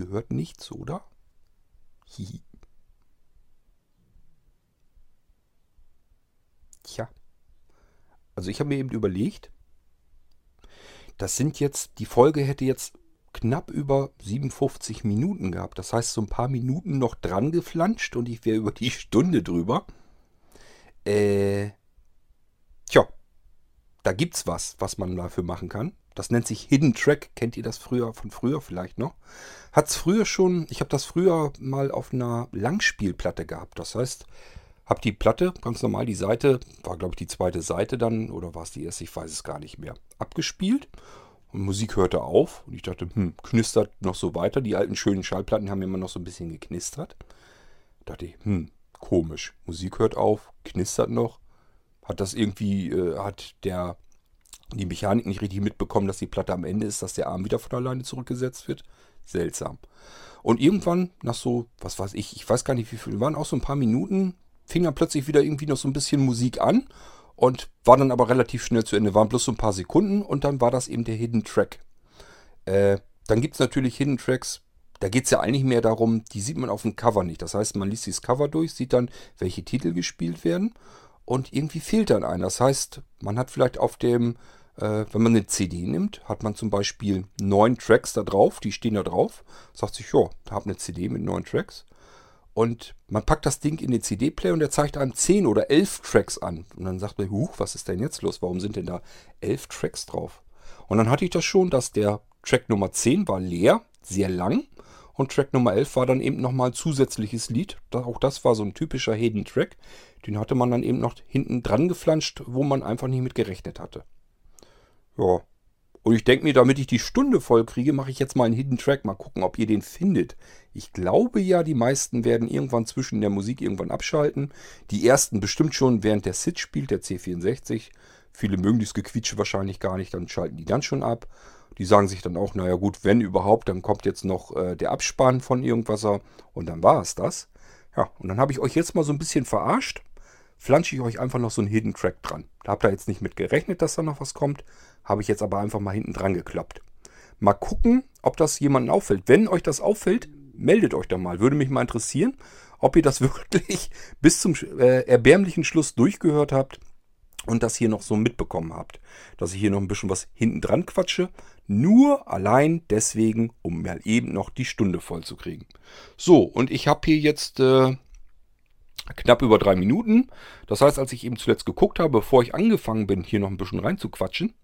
Ihr hört nichts, oder? Hihi. Tja. Also ich habe mir eben überlegt, das sind jetzt, die Folge hätte jetzt knapp über 57 Minuten gehabt. Das heißt, so ein paar Minuten noch dran geflanscht und ich wäre über die Stunde drüber. Äh, tja, da gibt's was, was man dafür machen kann. Das nennt sich Hidden Track. Kennt ihr das früher von früher vielleicht noch? Hat's früher schon, ich habe das früher mal auf einer Langspielplatte gehabt. Das heißt, habe die Platte, ganz normal die Seite, war glaube ich die zweite Seite dann, oder war es die erste, ich weiß es gar nicht mehr, abgespielt. Und Musik hörte auf und ich dachte, hm, knistert noch so weiter. Die alten schönen Schallplatten haben immer noch so ein bisschen geknistert. dachte ich, hm, komisch. Musik hört auf, knistert noch. Hat das irgendwie, äh, hat der die Mechanik nicht richtig mitbekommen, dass die Platte am Ende ist, dass der Arm wieder von alleine zurückgesetzt wird. Seltsam. Und irgendwann, nach so, was weiß ich, ich weiß gar nicht wie viel, waren auch so ein paar Minuten, fing dann plötzlich wieder irgendwie noch so ein bisschen Musik an und war dann aber relativ schnell zu Ende. Waren bloß so ein paar Sekunden und dann war das eben der Hidden Track. Äh, dann gibt es natürlich Hidden Tracks, da geht es ja eigentlich mehr darum, die sieht man auf dem Cover nicht. Das heißt, man liest dieses Cover durch, sieht dann, welche Titel gespielt werden und irgendwie fehlt dann einer. Das heißt, man hat vielleicht auf dem, wenn man eine CD nimmt, hat man zum Beispiel neun Tracks da drauf, die stehen da drauf. Sagt sich, ja, da habe eine CD mit neun Tracks. Und man packt das Ding in den CD-Player und der zeigt einem 10 oder 11 Tracks an. Und dann sagt man, huch, was ist denn jetzt los? Warum sind denn da 11 Tracks drauf? Und dann hatte ich das schon, dass der Track Nummer 10 war leer, sehr lang. Und Track Nummer 11 war dann eben nochmal ein zusätzliches Lied. Auch das war so ein typischer Hidden Track. Den hatte man dann eben noch hinten dran geflanscht, wo man einfach nicht mit gerechnet hatte. Ja. Und ich denke mir, damit ich die Stunde voll kriege, mache ich jetzt mal einen Hidden Track. Mal gucken, ob ihr den findet. Ich glaube ja, die meisten werden irgendwann zwischen der Musik irgendwann abschalten. Die ersten bestimmt schon, während der Sid spielt, der C64. Viele mögen dieses Gequietsche wahrscheinlich gar nicht, dann schalten die dann schon ab. Die sagen sich dann auch, naja gut, wenn überhaupt, dann kommt jetzt noch äh, der Abspann von irgendwas und dann war es das. Ja, und dann habe ich euch jetzt mal so ein bisschen verarscht. Flansche ich euch einfach noch so einen Hidden Track dran. Da habt ihr jetzt nicht mit gerechnet, dass da noch was kommt. Habe ich jetzt aber einfach mal hinten dran geklappt. Mal gucken, ob das jemandem auffällt. Wenn euch das auffällt, meldet euch da mal. Würde mich mal interessieren, ob ihr das wirklich bis zum äh, erbärmlichen Schluss durchgehört habt und das hier noch so mitbekommen habt. Dass ich hier noch ein bisschen was hinten dran quatsche. Nur allein deswegen, um mal eben noch die Stunde voll zu kriegen. So, und ich habe hier jetzt äh, knapp über drei Minuten. Das heißt, als ich eben zuletzt geguckt habe, bevor ich angefangen bin, hier noch ein bisschen reinzuquatschen,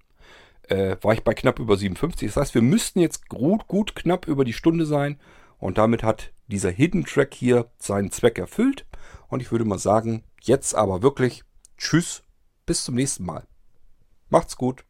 äh, war ich bei knapp über 57. Das heißt, wir müssten jetzt gut, gut knapp über die Stunde sein. Und damit hat dieser Hidden Track hier seinen Zweck erfüllt. Und ich würde mal sagen, jetzt aber wirklich Tschüss, bis zum nächsten Mal. Macht's gut.